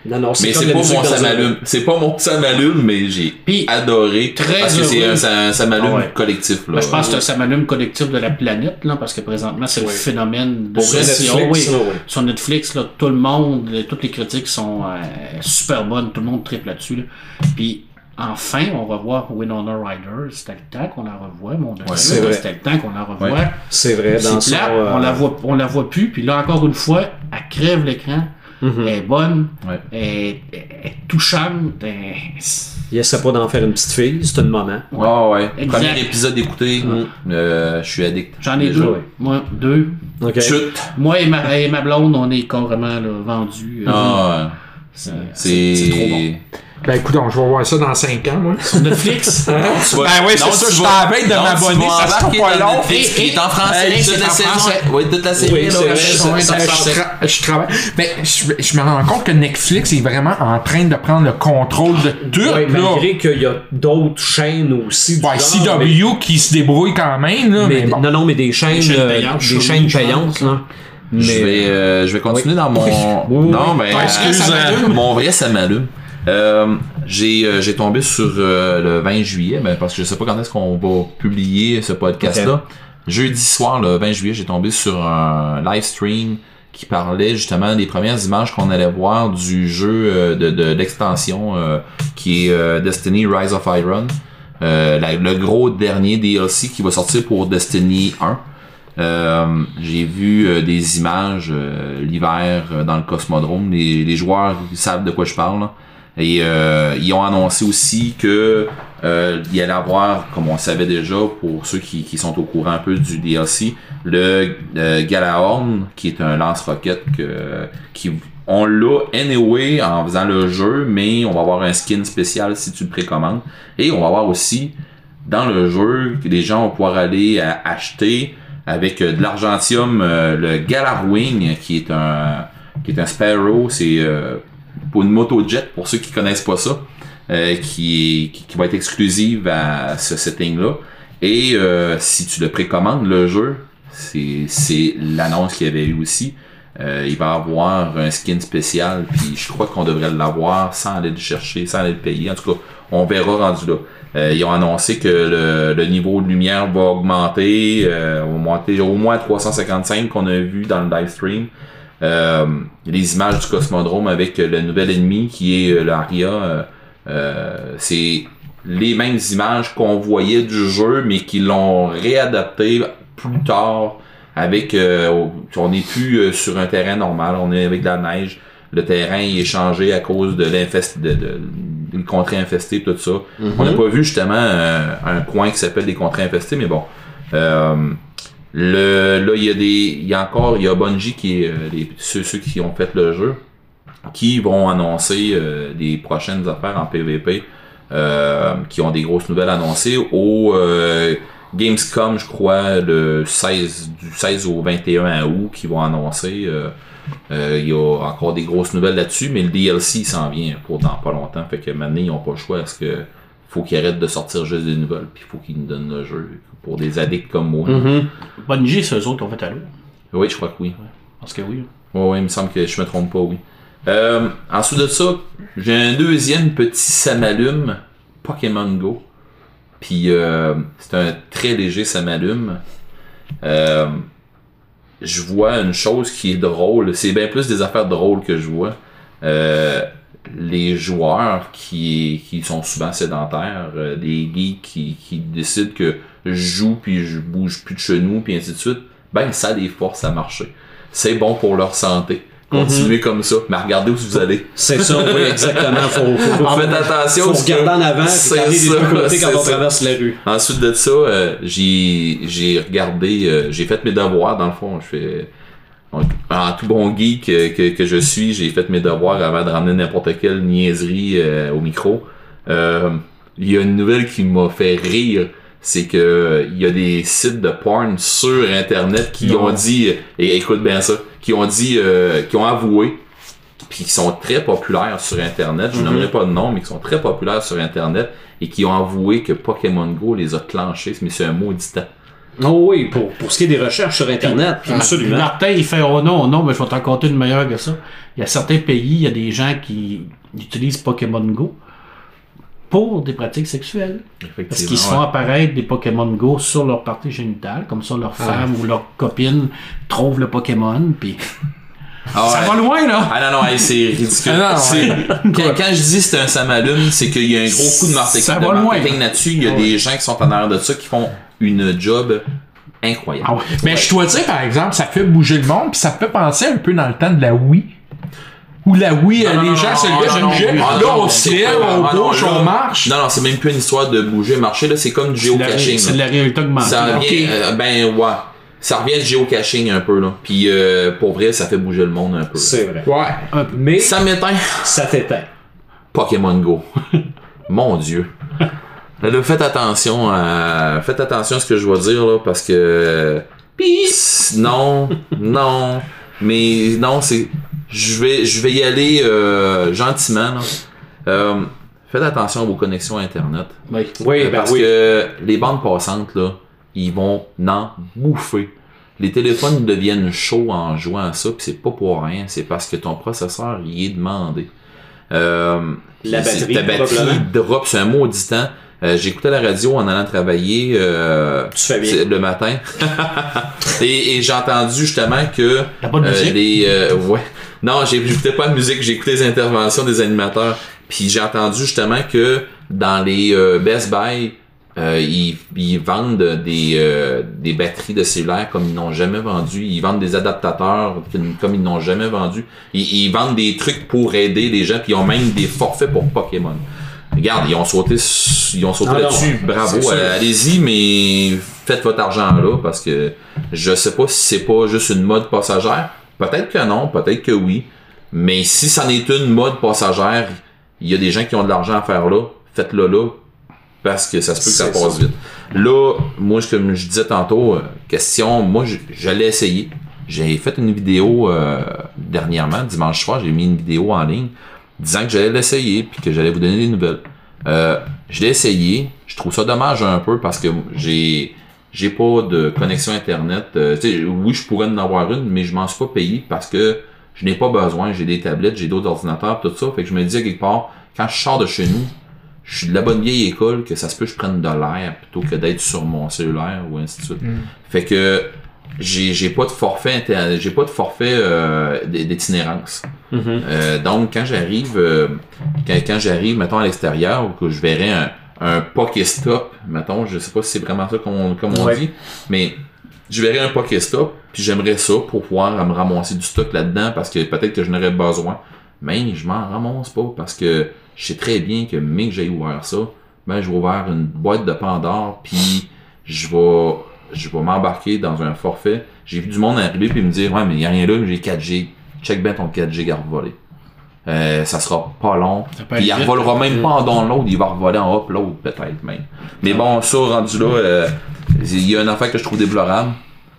Non, non, Mais c'est pas mon ça un- m'allume. C'est pas mon ça m'allume, mais j'ai adoré. très parce que c'est un ça, ça m'allume Ah ouais. collectif. Là. Ben, je pense que ça m'allume collectif de la planète, là, parce que présentement, c'est le phénomène de gestion. Netflix, là. Sur Netflix, là, tout le monde, euh, toutes les critiques sont euh, super bonnes, tout le monde triple là-dessus. Là. Puis, enfin, on va voir Winona Ryder. C'était le temps qu'on la revoie, mon Dieu. c'est vrai. C'était le temps qu'on la. Ouais. C'est vrai, dans C'est son... plat, euh, on la voit, on la voit plus. Puis là, encore une fois, elle crève l'écran. Mhm. Elle est bonne. Ouais. Elle, est- touchante. Il essaie pas d'en faire une petite fille, c'est une maman. Ouais, ouais. Exact. Premier épisode écouté, euh, je suis addict. J'en ai Déjà. deux. ouais. Moi, deux. OK. Chute. Moi et ma, et ma blonde, on est carrément là, vendus. euh, Ah, c'est- c'est c'est trop bon. Ben écoute, je vais voir ça dans 5 ans, moi. Sur Netflix? Vas- Ben oui, c'est ça, je veille de m'abonner, ça sera embarquer pas long. Qui est en français, c'est la saison. Oui, toute la série. Oui, je, travaille. Ben, je, je me rends compte que Netflix est vraiment en train de prendre le contrôle de tout. Ouais, là. malgré qu'il y a d'autres chaînes aussi. Ouais, mais- CW qui se débrouille quand même, là, mais, mais- bon. Non, non, mais des chaînes, chaînes euh, payantes, là. Mais, Je vais, euh, je vais continuer dans mon. oui. Non, ben. excuse, euh, hein. Mon vrai, ça m'allume. Euh, j'ai, euh, j'ai tombé sur euh, le 20 juillet, ben, parce que je sais pas quand est-ce qu'on va publier ce podcast-là. Jeudi soir, le 20 juillet, j'ai tombé sur un live stream qui parlait justement des premières images qu'on allait voir du jeu euh, de, de l'extension euh, qui est euh, Destiny Rise of Iron. Euh, la- le gros dernier DLC qui va sortir pour Destiny 1. Euh, j'ai vu des images l'hiver dans le Cosmodrome. Les, les joueurs savent de quoi je parle. là. Et euh, ils ont annoncé aussi que euh, il y allait avoir, comme on savait déjà, pour ceux qui, qui sont au courant un peu du DLC, le euh, Galahorn, qui est un lance-roquette que, qui on l'a anyway en faisant le jeu, mais on va avoir un skin spécial si tu le précommandes. Et on va avoir aussi dans le jeu que les gens vont pouvoir aller euh, acheter avec euh, de l'argentium le Galarwing qui est un qui est un Sparrow, c'est pour une moto jet pour ceux qui connaissent pas ça, euh, qui, qui va être exclusive à ce setting là. Et euh, si tu le précommandes le jeu, c'est l'annonce qu'il y avait eu aussi. Euh, il va avoir un skin spécial, puis je crois qu'on devrait l'avoir sans aller le chercher, sans aller le payer. En tout cas, on verra rendu là. Ils ont annoncé que le, niveau de lumière va augmenter, augmenter au moins à 355 qu'on a vu dans le live stream. Euh, les images du Cosmodrome avec le nouvel ennemi qui est euh, l'Aria, euh, euh, c'est les mêmes images qu'on voyait du jeu, mais qui l'ont réadapté plus tard avec euh, on n'est plus euh, sur un terrain normal, on est avec de la neige. Le terrain est changé à cause de l'infest de, de, des contrées infestées, tout ça. On n'a pas vu justement euh, un coin qui s'appelle des contrées infestées, mais bon. Le, là, il y a des. Il y a encore. Il y a Bungie qui est euh, les, ceux, ceux qui ont fait le jeu qui vont annoncer euh, des prochaines affaires en PVP euh, qui ont des grosses nouvelles annoncées au Gamescom, je crois, le 16, du 16 au 21 août, qui vont annoncer. euh, euh, Il y a encore des grosses nouvelles là-dessus, mais le DLC il s'en vient pour dans pas longtemps. Fait que maintenant, ils n'ont pas le choix. Est-ce que faut qu'ils arrêtent de sortir juste des nouvelles, puis il faut qu'ils nous donnent le jeu pour des addicts comme moi. Mhm. Bungie, c'est eux autres qui ont fait Halo. Oui, je crois que oui. Parce que oui. Ouais, ouais, il me semble que je me trompe pas, oui. Euh, ensuite de ça, j'ai un deuxième petit samalume, Pokémon Go. Puis euh, c'est un très léger samalume. Euh, je vois une chose qui est drôle. C'est bien plus des affaires drôles que je vois. Les joueurs qui, qui sont souvent sédentaires, euh, des geeks qui, qui décident que je joue puis je bouge plus de genoux puis ainsi de suite, ben ça les force à marcher. C'est bon pour leur santé. Continuez comme ça, mais regardez où vous allez. C'est ça, oui, exactement. Faut, faut, faut, Faites attention. faut regarder que en avant et c'est des deux côtés quand on ça. traverse la rue. Ensuite de ça, euh, j'ai j'ai regardé, euh, j'ai fait mes devoirs dans le fond. Je fais en tout bon geek que, que je suis, j'ai fait mes devoirs avant de ramener n'importe quelle niaiserie euh, au micro. Euh, Il y a une nouvelle qui m'a fait rire, c'est que il y a des sites de porn sur internet qui ont dit, et écoute bien ça, qui ont dit, euh, qui ont avoué puis qui sont très populaires sur Internet, je nommerai pas de nom, mais qui sont très populaires sur Internet et qui ont avoué que Pokémon Go les a clenchés, mais c'est un maudit temps. Oh oui, pour, pour ce qui est des recherches sur Internet, absolument. Martin, il fait Oh non, non, mais je vais t'en compter une meilleure que ça. Il y a certains pays, il y a des gens qui utilisent Pokémon Go pour des pratiques sexuelles. Effectivement. Parce qu'ils se font ouais. apparaître des Pokémon Go sur leur partie génitale, comme ça leur femme ou leur copine trouve le Pokémon, puis Ah ça va loin là. Ah non, non, hey, c'est ridicule. Ah non, quand, quand je dis c'est un samalume, c'est qu'il y a un gros coup de marketing, Ça de va loin. marketing là-dessus. Il y a Ah des gens qui sont en arrière de ça qui font une job incroyable. Ah ouais. Mais je dois dire, par exemple, ça fait bouger le monde, puis ça fait penser un peu dans le temps de la Wii. Où la Wii, euh, Non, les non, gens non, se non, levaient, Là, non, on c'est se lève, on bouge, on marche. Non, non, c'est même plus une histoire de bouger, marcher, là, c'est comme du géocaching. c'est là. la réalité augmentée. Ça revient, euh, ben ouais, ça revient du géocaching un peu là. Puis euh, pour vrai, ça fait bouger le monde un peu. C'est vrai. Ouais. Mais Ça m'éteint. ça t'éteint. Pokémon Go. Mon Dieu. Là, faites attention à, faites attention à ce que je vais dire, là, parce que, Psst, non, non, mais non, c'est, je vais, je vais y aller, euh, gentiment, là. Euh, faites attention à vos connexions Internet. Oui. Oui, Euh, ben parce oui. que les bandes passantes, là, ils vont en bouffer. Les téléphones deviennent chauds en jouant à ça, puis c'est pas pour rien, c'est parce que ton processeur y est demandé. Euh, La batterie, ta batterie drop, c'est un maudit temps. Euh, J'écoutais la radio en allant travailler euh, le matin. et et j'ai entendu justement que La bonne euh, musique? les, euh, ouais. Non, j'écoutais pas de musique, j'écoutais les interventions des animateurs. Puis j'ai entendu justement que dans les Best Buy, euh, ils, ils vendent des, euh, des batteries de cellulaire comme ils n'ont jamais vendu. Ils vendent des adaptateurs comme- comme ils n'ont jamais vendu. Ils, ils vendent des trucs pour aider les gens. Puis ils ont même des forfaits pour Pokémon. Regarde, ils ont sauté, ils ont sauté Ah là-dessus. Bravo. euh, Allez-y, mais faites votre argent là parce que je sais pas si c'est pas juste une mode passagère. Peut-être que non, peut-être que oui. Mais si c'en est une mode passagère, il y a des gens qui ont de l'argent à faire là. Faites-le là. Parce que ça se peut que ça passe ça. vite. Là, moi, comme je disais tantôt, euh, question, moi, l'ai essayé. J'ai fait une vidéo euh, dernièrement, dimanche soir, j'ai mis une vidéo en ligne disant que j'allais l'essayer puis que j'allais vous donner des nouvelles. Euh, je l'ai essayé. Je trouve ça dommage un peu parce que j'ai j'ai pas de connexion internet. Euh, oui, je pourrais en avoir une, mais je m'en suis pas payé parce que je n'ai pas besoin. J'ai des tablettes, j'ai d'autres ordinateurs, tout ça. Fait que je me disais quelque part, quand je sors de chez nous, je suis de la bonne vieille école que ça se peut que je prenne de l'air plutôt que d'être sur mon cellulaire ou ainsi de suite. Fait que j'ai pas de forfait j'ai pas de forfait euh, d- Mhm. Euh, donc quand j'arrive euh, quand, quand j'arrive mettons à l'extérieur ou que je verrais un un Pokéstop, mettons, je sais pas si c'est vraiment ça comme on, comme on Ouais. dit, mais je verrais un Pokéstop, puis j'aimerais ça pour pouvoir euh, me ramasser du stock là-dedans parce que peut-être que je n'aurais besoin. Mais je m'en ramasse pas parce que je sais très bien que mais que j'ai ouvert ça, ben je vais ouvrir une boîte de Pandore puis je vais je vais m'embarquer dans un forfait. J'ai vu du monde arriver puis me dire ouais mais il y a rien là, j'ai 4G. Check bien ton 4G à revoler. Euh, ça sera pas long. Puis il revolera même pas en download, il va revoler en upload peut-être même. Mais bon, ça rendu là, euh, il y a une affaire que je trouve déplorable.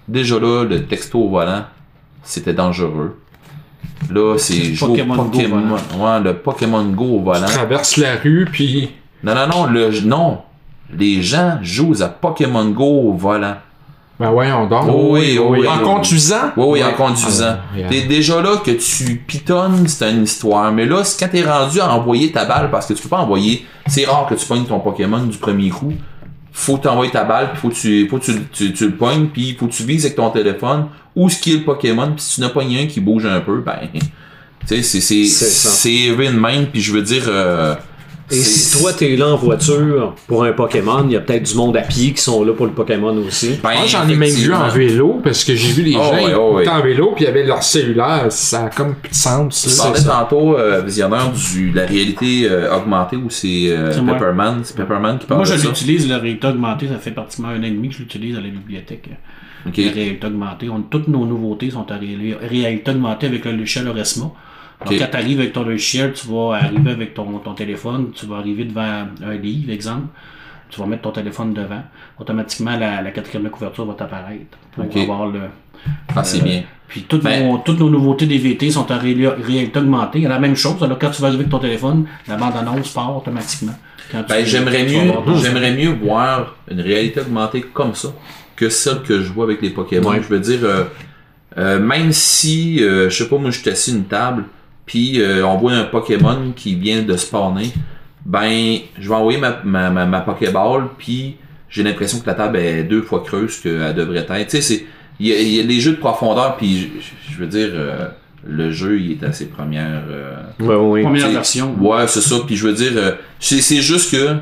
Déjà là, le texto au volant, c'était dangereux. Là, c'est jouer au Pokémon Go Pokémon. Ouais, le Pokémon Go au volant. Traverse la rue, puis Non, non, non, le, non. Les gens jouent à Pokémon Go au volant. Ben voyons donc. Oh oui, oh oui. En conduisant? Oui, oui, en conduisant. Ah, yeah. T'es déjà là que tu pitonnes, c'est une histoire. Mais là, quand t'es rendu à envoyer ta balle, parce que tu peux pas envoyer. C'est rare que tu pognes ton Pokémon du premier coup. Faut t'envoyer ta balle, puis faut que tu, faut que tu, tu, tu le pognes, puis faut que tu vises avec ton téléphone. Ou ce qui est le Pokémon, puis si tu n'as pas un qui bouge un peu, ben. Tu sais, c'est, c'est, de même, puis je veux dire. euh, Et si toi t'es là en voiture pour un Pokémon, il y a peut-être du monde à pied qui sont là pour le Pokémon aussi. ben, Moi, j'en ai même vu en vélo, parce que j'ai vu les Oh, gens ouais, oh, étaient ouais. en vélo, puis ils avaient leur cellulaire. Ça a comme plus de sens. Tu là. parlais tantôt, euh, visionnaire, du, de la réalité euh, augmentée où c'est euh. Pepperman, c'est Pepperman qui parle Moi, je de ça. l'utilise, la réalité augmentée, ça fait pratiquement un an et demi que je l'utilise à la bibliothèque. Ok. La réalité augmentée. On, toutes nos nouveautés sont en ré- réalité augmentée avec le Oresma. Alors, quand tu arrives avec ton logiciel, tu vas arriver avec ton, ton téléphone, tu vas arriver devant un livre, exemple. Tu vas mettre ton téléphone devant. Automatiquement, la, la quatrième de couverture va t'apparaître pour Ok. avoir le. Ah, c'est bien. Puis toutes, Ben- nos, toutes nos nouveautés DVT sont en ré- réalité augmentée. Il y a la même chose. Alors, quand tu vas arriver avec ton téléphone, la bande-annonce part automatiquement. Ben, j'aimerais mieux, j'aimerais mieux voir une réalité augmentée comme ça que celle que je vois avec les Pokémon. Ouais. Je veux dire, euh, euh, même si, euh, je sais pas, moi, je suis assis une table, puis euh, on voit un Pokémon qui vient de spawner, ben, je vais envoyer ma, ma, ma, ma Pokéball, puis j'ai l'impression que la table est deux fois creuse qu'elle devrait être. Tu sais, c'est, il y, a- il y a des jeux de profondeur, puis je, veux dire, euh, le jeu, il est à ses premières... euh, Ouais, ouais, ouais. Première T'sais, version. Ouais, c'est ça. Puis je veux dire, euh, c'est c'est juste que,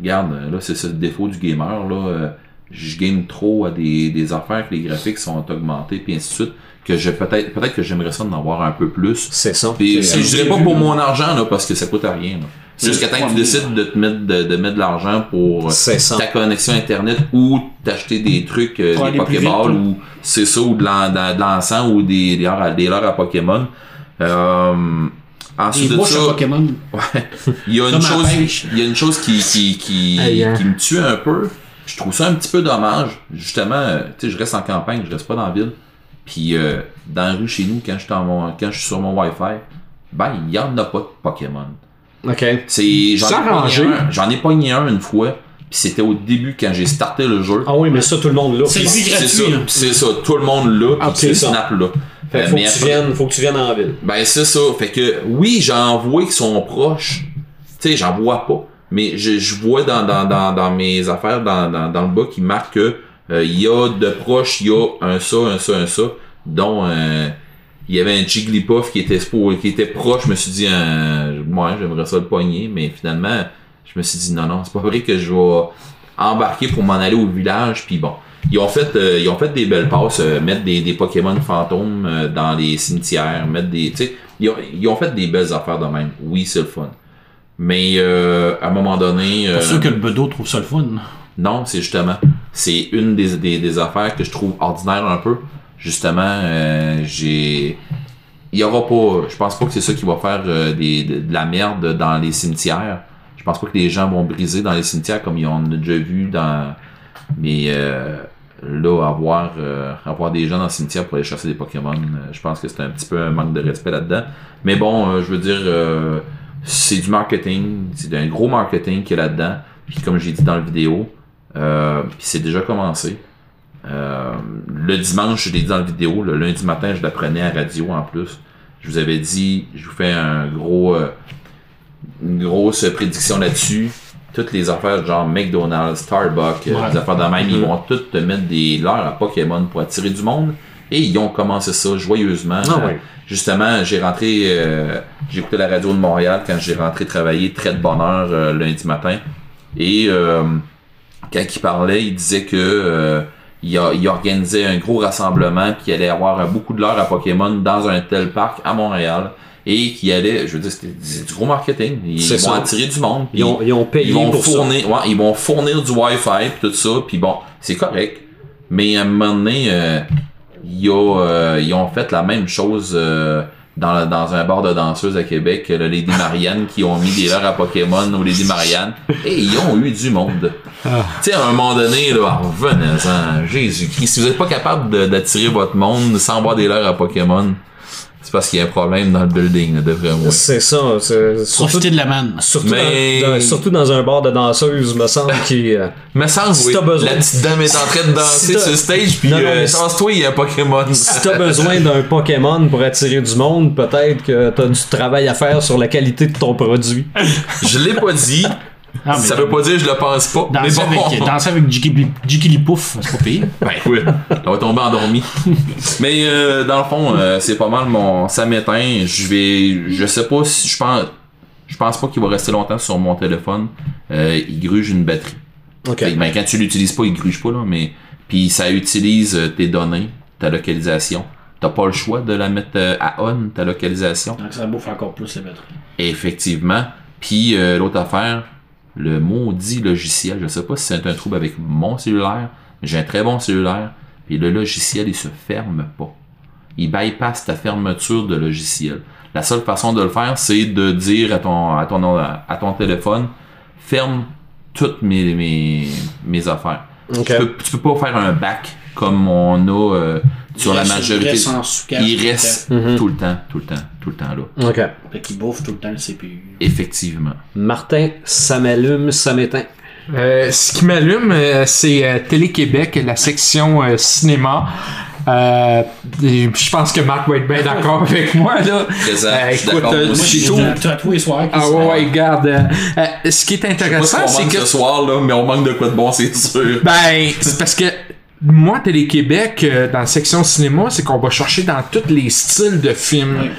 regarde, là, c'est ça le défaut du gamer. Là, euh, je game trop à des, des affaires que les graphiques sont augmentés, puis ainsi de suite. Que je peut-être peut-être que j'aimerais ça d'en avoir un peu plus. C'est ça. Puis je dirais pas pour mon argent là, parce que ça coûte rien. là. C'est Jusqu'à temps que tu décides de te mettre de, de mettre de l'argent pour ta connexion internet ou t'acheter des trucs, euh, des Pokéballs vite, ou c'est ça, ou de l'en- de de l'encens ou des, des, leurres à- des à Pokémon. Euh, Ensuite Des de ça, à Pokémon. Ouais. Il y a une à chose, il y a une chose qui, qui, qui, Hey, hein. qui me tue un peu. Je trouve ça un petit peu dommage. Justement, tu sais, je reste en campagne, je reste pas dans la ville. Puis euh, dans la rue chez nous, quand je suis, en mon- quand je suis sur mon Wi-Fi, ben il y en a pas de Pokémon. OK. C'est j'en ai un, j'en ai pogné un une fois. Puis c'était au début quand j'ai starté le jeu. Ah oui, mais ça, tout le monde l'a. C'est gratuit, ça, là. c'est ça, tout le monde là, Ah, puis c'est snap là. Fait que Euh, faut, mais que tu viennes, faut que tu viennes en ville. ben c'est ça. Fait que oui, j'en vois qui sont proches. Tu sais, j'en vois pas. Mais je, je vois dans, dans, dans, dans mes affaires, dans, dans, dans le bas, qui marque que il y a de proches, il y a un ça, un ça, un ça, dont euh, il y avait un Jigglypuff qui était qui était proche. Je me suis dit, euh, moi, j'aimerais ça le pogner, mais finalement, je me suis dit non, non, c'est pas vrai que je vais embarquer pour m'en aller au village. Puis bon, ils ont fait, euh, ils ont fait des belles passes, euh, mettre des, des Pokémon fantômes euh, dans les cimetières, mettre des, tu sais, ils ont, ils ont fait des belles affaires de même. Oui, c'est le fun. Mais euh, à un moment donné, euh, Pour ceux que le bedeau trouve ça le fun. Non, c'est justement, c'est une des, des, affaires que je trouve ordinaire un peu. Justement, euh, j'ai, il y aura pas, je pense pas que c'est ça qui va faire euh, de, la merde dans les cimetières. Je pense pas que les gens vont briser dans les cimetières comme ils ont déjà vu dans, mais euh, là avoir avoir des gens dans le cimetière pour aller chasser des Pokémon, je pense que c'est un petit peu un manque de respect là-dedans. Mais bon, je veux dire, c'est du marketing, c'est un gros marketing qu'il y a là-dedans. Puis comme j'ai dit dans la vidéo, euh, puis c'est déjà commencé. Euh, le dimanche, je l'ai dit dans la vidéo, le lundi matin, je l'apprenais à radio en plus. Je vous avais dit, je vous fais un gros, euh, une grosse prédiction là-dessus. Toutes les affaires genre McDonald's, Starbucks, euh, Ouais. des affaires de même, ils vont toutes te mettre des leurres à Pokémon pour attirer du monde. Et ils ont commencé ça joyeusement. Ah Euh. Justement, j'ai rentré, euh, j'ai écouté la radio de Montréal quand j'ai rentré travailler très de bonne heure euh, lundi matin. Et euh, quand il parlait, il disait que euh, il, a- il organisait un gros rassemblement, puis il allait avoir beaucoup de l'heure à Pokémon dans un tel parc à Montréal. Et qui allait, je veux dire, c'était c'est du gros marketing. Ils, vont attirer du monde. Ils ont, ils ont payé ils vont pour ça. fournir, ouais, ils vont fournir du Wi-Fi pis tout ça, puis bon, c'est correct. Mais à un moment donné, euh, il y a, euh, ils ont fait la même chose euh, dans, dans un bar de danseuses à Québec, le Lady Marianne, qui ont mis des leurres à Pokémon au Lady Marianne, et ils ont eu du monde. Tu sais, à un moment donné, là, revenez-en, Jésus-Christ, si vous n'êtes pas capable d'attirer votre monde sans avoir des leurres à Pokémon, c'est parce qu'il y a un problème dans le building, de vrai moi. C'est ça. c'est- Surtout, Profiter de la manne. surtout, Mais- dans, dans- surtout dans un bar de danseuses, me semble, qui... euh, Me semble, Si oui. besoin- La petite dame est en train de danser Si sur le stage, puis euh, tasse-toi, il y a un Pokémon. si t'as besoin d'un Pokémon pour attirer du monde, peut-être que t'as du travail à faire sur la qualité de ton produit. Je l'ai pas dit. Ah, mais ça veut pas dire que je le pense pas. mais Danser bon. avec, danser avec Jigglypuff, c'est pas pire. Ben oui, on va tomber endormi. Mais euh, dans le fond, euh, c'est pas mal mon. Ça m'éteint. Je vais. Je sais pas si. Je pense. Je pense pas qu'il va rester longtemps sur mon téléphone. Euh, il gruge une batterie. OK. Ben, quand tu l'utilises pas, il gruge pas, là, mais. Puis ça utilise tes données, ta localisation. T'as pas le choix de la mettre à on, ta localisation. Donc ça bouffe encore plus les batteries. Effectivement. Puis euh, l'autre affaire, le maudit logiciel. Je sais pas si c'est un trouble avec mon cellulaire, mais j'ai un très bon cellulaire. Puis le logiciel, il se ferme pas. Il bypass ta fermeture de logiciel. La seule façon de le faire, c'est de dire à ton, à ton, à ton téléphone, ferme toutes mes, mes, mes affaires. Tu, peux, tu peux pas faire un back comme on a euh, sur Il la majorité. Il reste en sous-cache Il tout le reste Mhm. tout le temps, tout le temps, tout le temps là. OK. Fait qu'il bouffe tout le temps le CPU. Effectivement. Martin, ça m'allume, ça m'éteint. Euh, ce qui m'allume, euh, c'est euh, Télé-Québec, la section euh, cinéma. Euh, je pense que Marc va être bien d'accord avec moi. Là. Présent, Euh, je suis écoute, moi tous les soirs. Ah ouais, ouais, regarde. euh, euh, ce qui est ce intéressant, c'est manque que ce soir, là, mais on manque de quoi de bon, c'est sûr. Ben, c'est parce que moi, Télé-Québec, euh, dans la section cinéma, c'est qu'on va chercher dans tous les styles de films.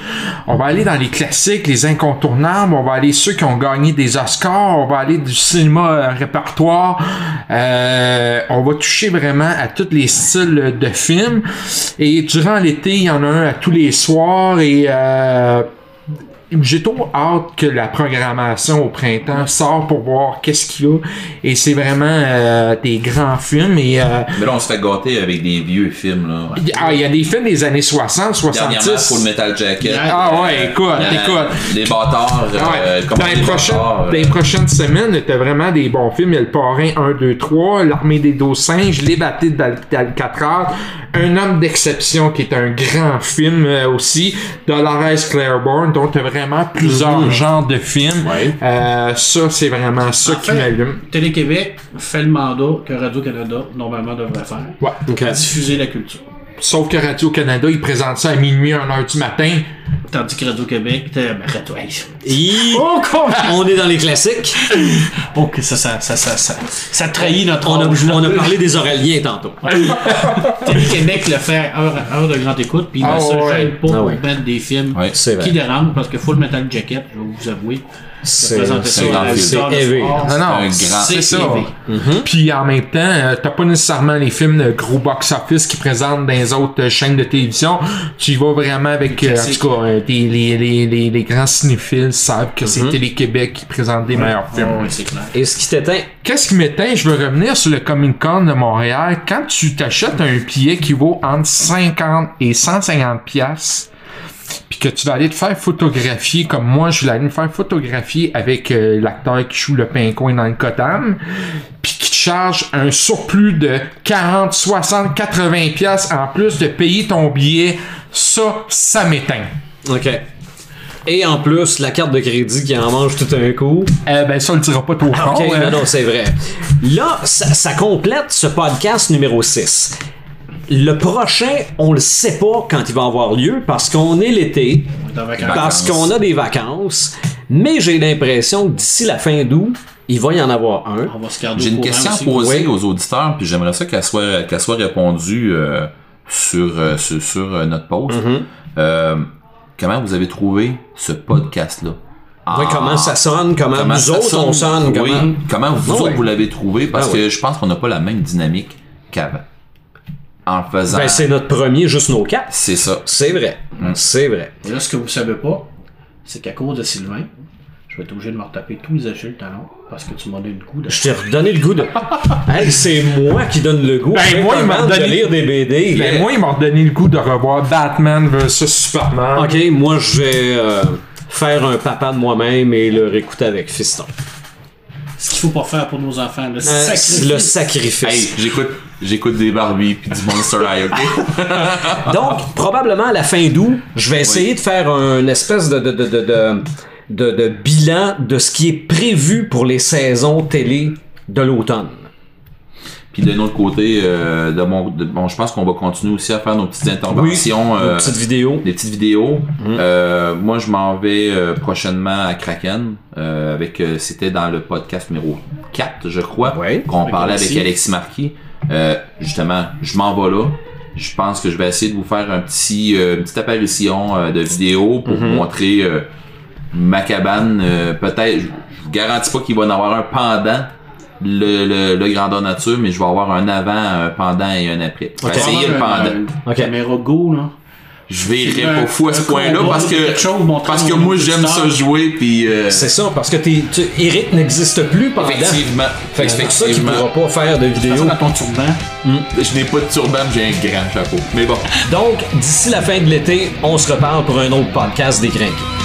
On va aller dans les classiques, les incontournables, on va aller ceux qui ont gagné des Oscars, on va aller du cinéma euh, répertoire. Euh, on va toucher vraiment à tous les styles de films. Et durant l'été, il y en a un à tous les soirs et... j'ai trop hâte que la programmation au printemps sorte pour voir qu'est-ce qu'il y a? Et c'est vraiment euh, des grands films. Et euh, Mais là, on se fait gâter avec des vieux films, là. il y a- ah, il y a des films des années 60, Dernièrement, 70. Full Metal Jacket. Ah ouais, écoute, Euh, écoute. Les bâtards. Ah ouais. euh, dans, les les prochaines, bâtards, dans les prochaines semaines, t'as vraiment des bons films. Il y a Le Parrain 1, 2, 3, L'Armée des 12 singes, Les Baptistes d'Al- d'Alcatraz, Un homme d'exception qui est un grand film euh, aussi, Dolores Claiborne, donc t'as vraiment plusieurs genres de films. Ouais. Euh, ça, c'est vraiment ça En qui m'allume. Télé-Québec fait le mandat que Radio-Canada, normalement, devrait faire. Ouais. Diffuser la culture. Sauf que Radio-Canada, ils présentent ça à minuit, 1h du matin. Tandis que Radio-Québec, t'es- ben, Radio. Et Oh, on est dans les classiques. Ok, ça, ça, ça, ça, ça, ça trahit notre On a, on a parlé des Auraliens tantôt. Télé-Québec le fait heure, heure de grande écoute, puis il Ah ne se ouais. gêne pas Ah pour ouais. mettre des films Ouais, qui dérangent, parce que Full Metal Jacket, je vais vous avouer, C'est Non, non, un grand- c'est c'est ça. élevé. Puis en même temps, euh, t'as pas nécessairement les films de gros box-office qui présentent dans les autres euh, chaînes de télévision. Tu y vas vraiment avec, euh, en tout cas, les, les, les, les grands cinéphiles savent que c'est Télé-Québec qui présente des meilleurs films. Oh, c'est clair. Et ce qui t'éteint, Qu'est-ce qui m'éteint? Je veux revenir sur le Comic Con de Montréal. Quand tu t'achètes un billet qui vaut entre 50 et 150 pièces que tu vas aller te faire photographier comme moi je voulais aller me faire photographier avec euh, l'acteur qui joue le pingouin dans le Cotam puis qui te charge un surplus de 40, 60, 80 pièces en plus de payer ton billet ça, ça m'éteint. OK. Et en plus, la carte de crédit qui en mange tout un coup. Euh, ben ça, on le dira pas trop fort. OK, hein. non, non, c'est vrai. Là, ça, ça complète ce podcast numéro 6. Le prochain, on le sait pas quand il va avoir lieu parce qu'on est l'été, parce qu'on a des vacances, mais j'ai l'impression que d'ici la fin d'août, il va y en avoir un. J'ai une question à poser Oui. aux auditeurs, puis j'aimerais ça qu'elle soit, qu'elle soit répondue euh, sur, euh, sur, sur, euh, notre post. Mm-hmm. Euh, comment vous avez trouvé ce podcast-là? Oui, Ah, comment ça sonne, comment, comment nous autres on sonne, Oui, comment... comment vous Ah autres ouais. vous l'avez trouvé? Parce Ah que ouais. je pense qu'on n'a pas la même dynamique qu'avant. En faisant... Ben, c'est notre premier, juste nos quatre. c'est ça. C'est vrai. C'est vrai. Et là, ce que vous savez pas, c'est qu'à cause de Sylvain, je vais être obligé de me retaper tous les échelles talons parce que tu m'as donné le coup de. Je t'ai redonné le goût de. Hey, c'est moi qui donne le goût. Ben, moi, il m'a de redonné- lire des BD. Ben, moi, il m'a redonné le goût de revoir Batman vs Superman. Ok, moi je vais euh, faire un papa de moi-même et le réécouter avec Fiston. Ce qu'il faut pas faire pour nos enfants, le Euh, sacrifice. le sacrifice. Hey, j'écoute, j'écoute des Barbie puis du Monster High, ok? Donc, probablement à la fin d'août, je vais essayer de faire un espèce de, de, de, de, de, de- bilan de ce qui est prévu pour les saisons télé de l'automne. Puis d'un autre côté, euh, de mon, de- bon, je pense qu'on va continuer aussi à faire nos petites interventions. Une euh, petite vidéo. des petites vidéos. Euh, moi, je m'en vais prochainement à Kraken. avec, c'était dans le podcast numéro 4, je crois, Ouais. qu'on parlait avec. Alexis Marquis. Euh, justement, je m'en vais là. Je pense que je vais essayer de vous faire un petit, euh, une petite apparition euh, de vidéo pour vous montrer euh, ma cabane. euh, Peut-être, je vous garantis pas qu'il va y en avoir un pendant le, le, le grandeur nature, mais je vais avoir un avant, un pendant et un après. Essayer le pendant. Ok. Caméra go, là. Je vais Un- pas fou à ce point-là parce que chose, parce que moi j'aime ça jouer puis euh, C'est ça, parce que t'es, tu- Eric n'existe plus pendant. effectivement Fait que c'est pour ça qu'il pourra pas faire de vidéo. dans ton turban. je n'ai pas de turban mais j'ai un grand chapeau mais bon Donc, d'ici la fin de l'été, on se reparle pour un autre podcast des Crinqués.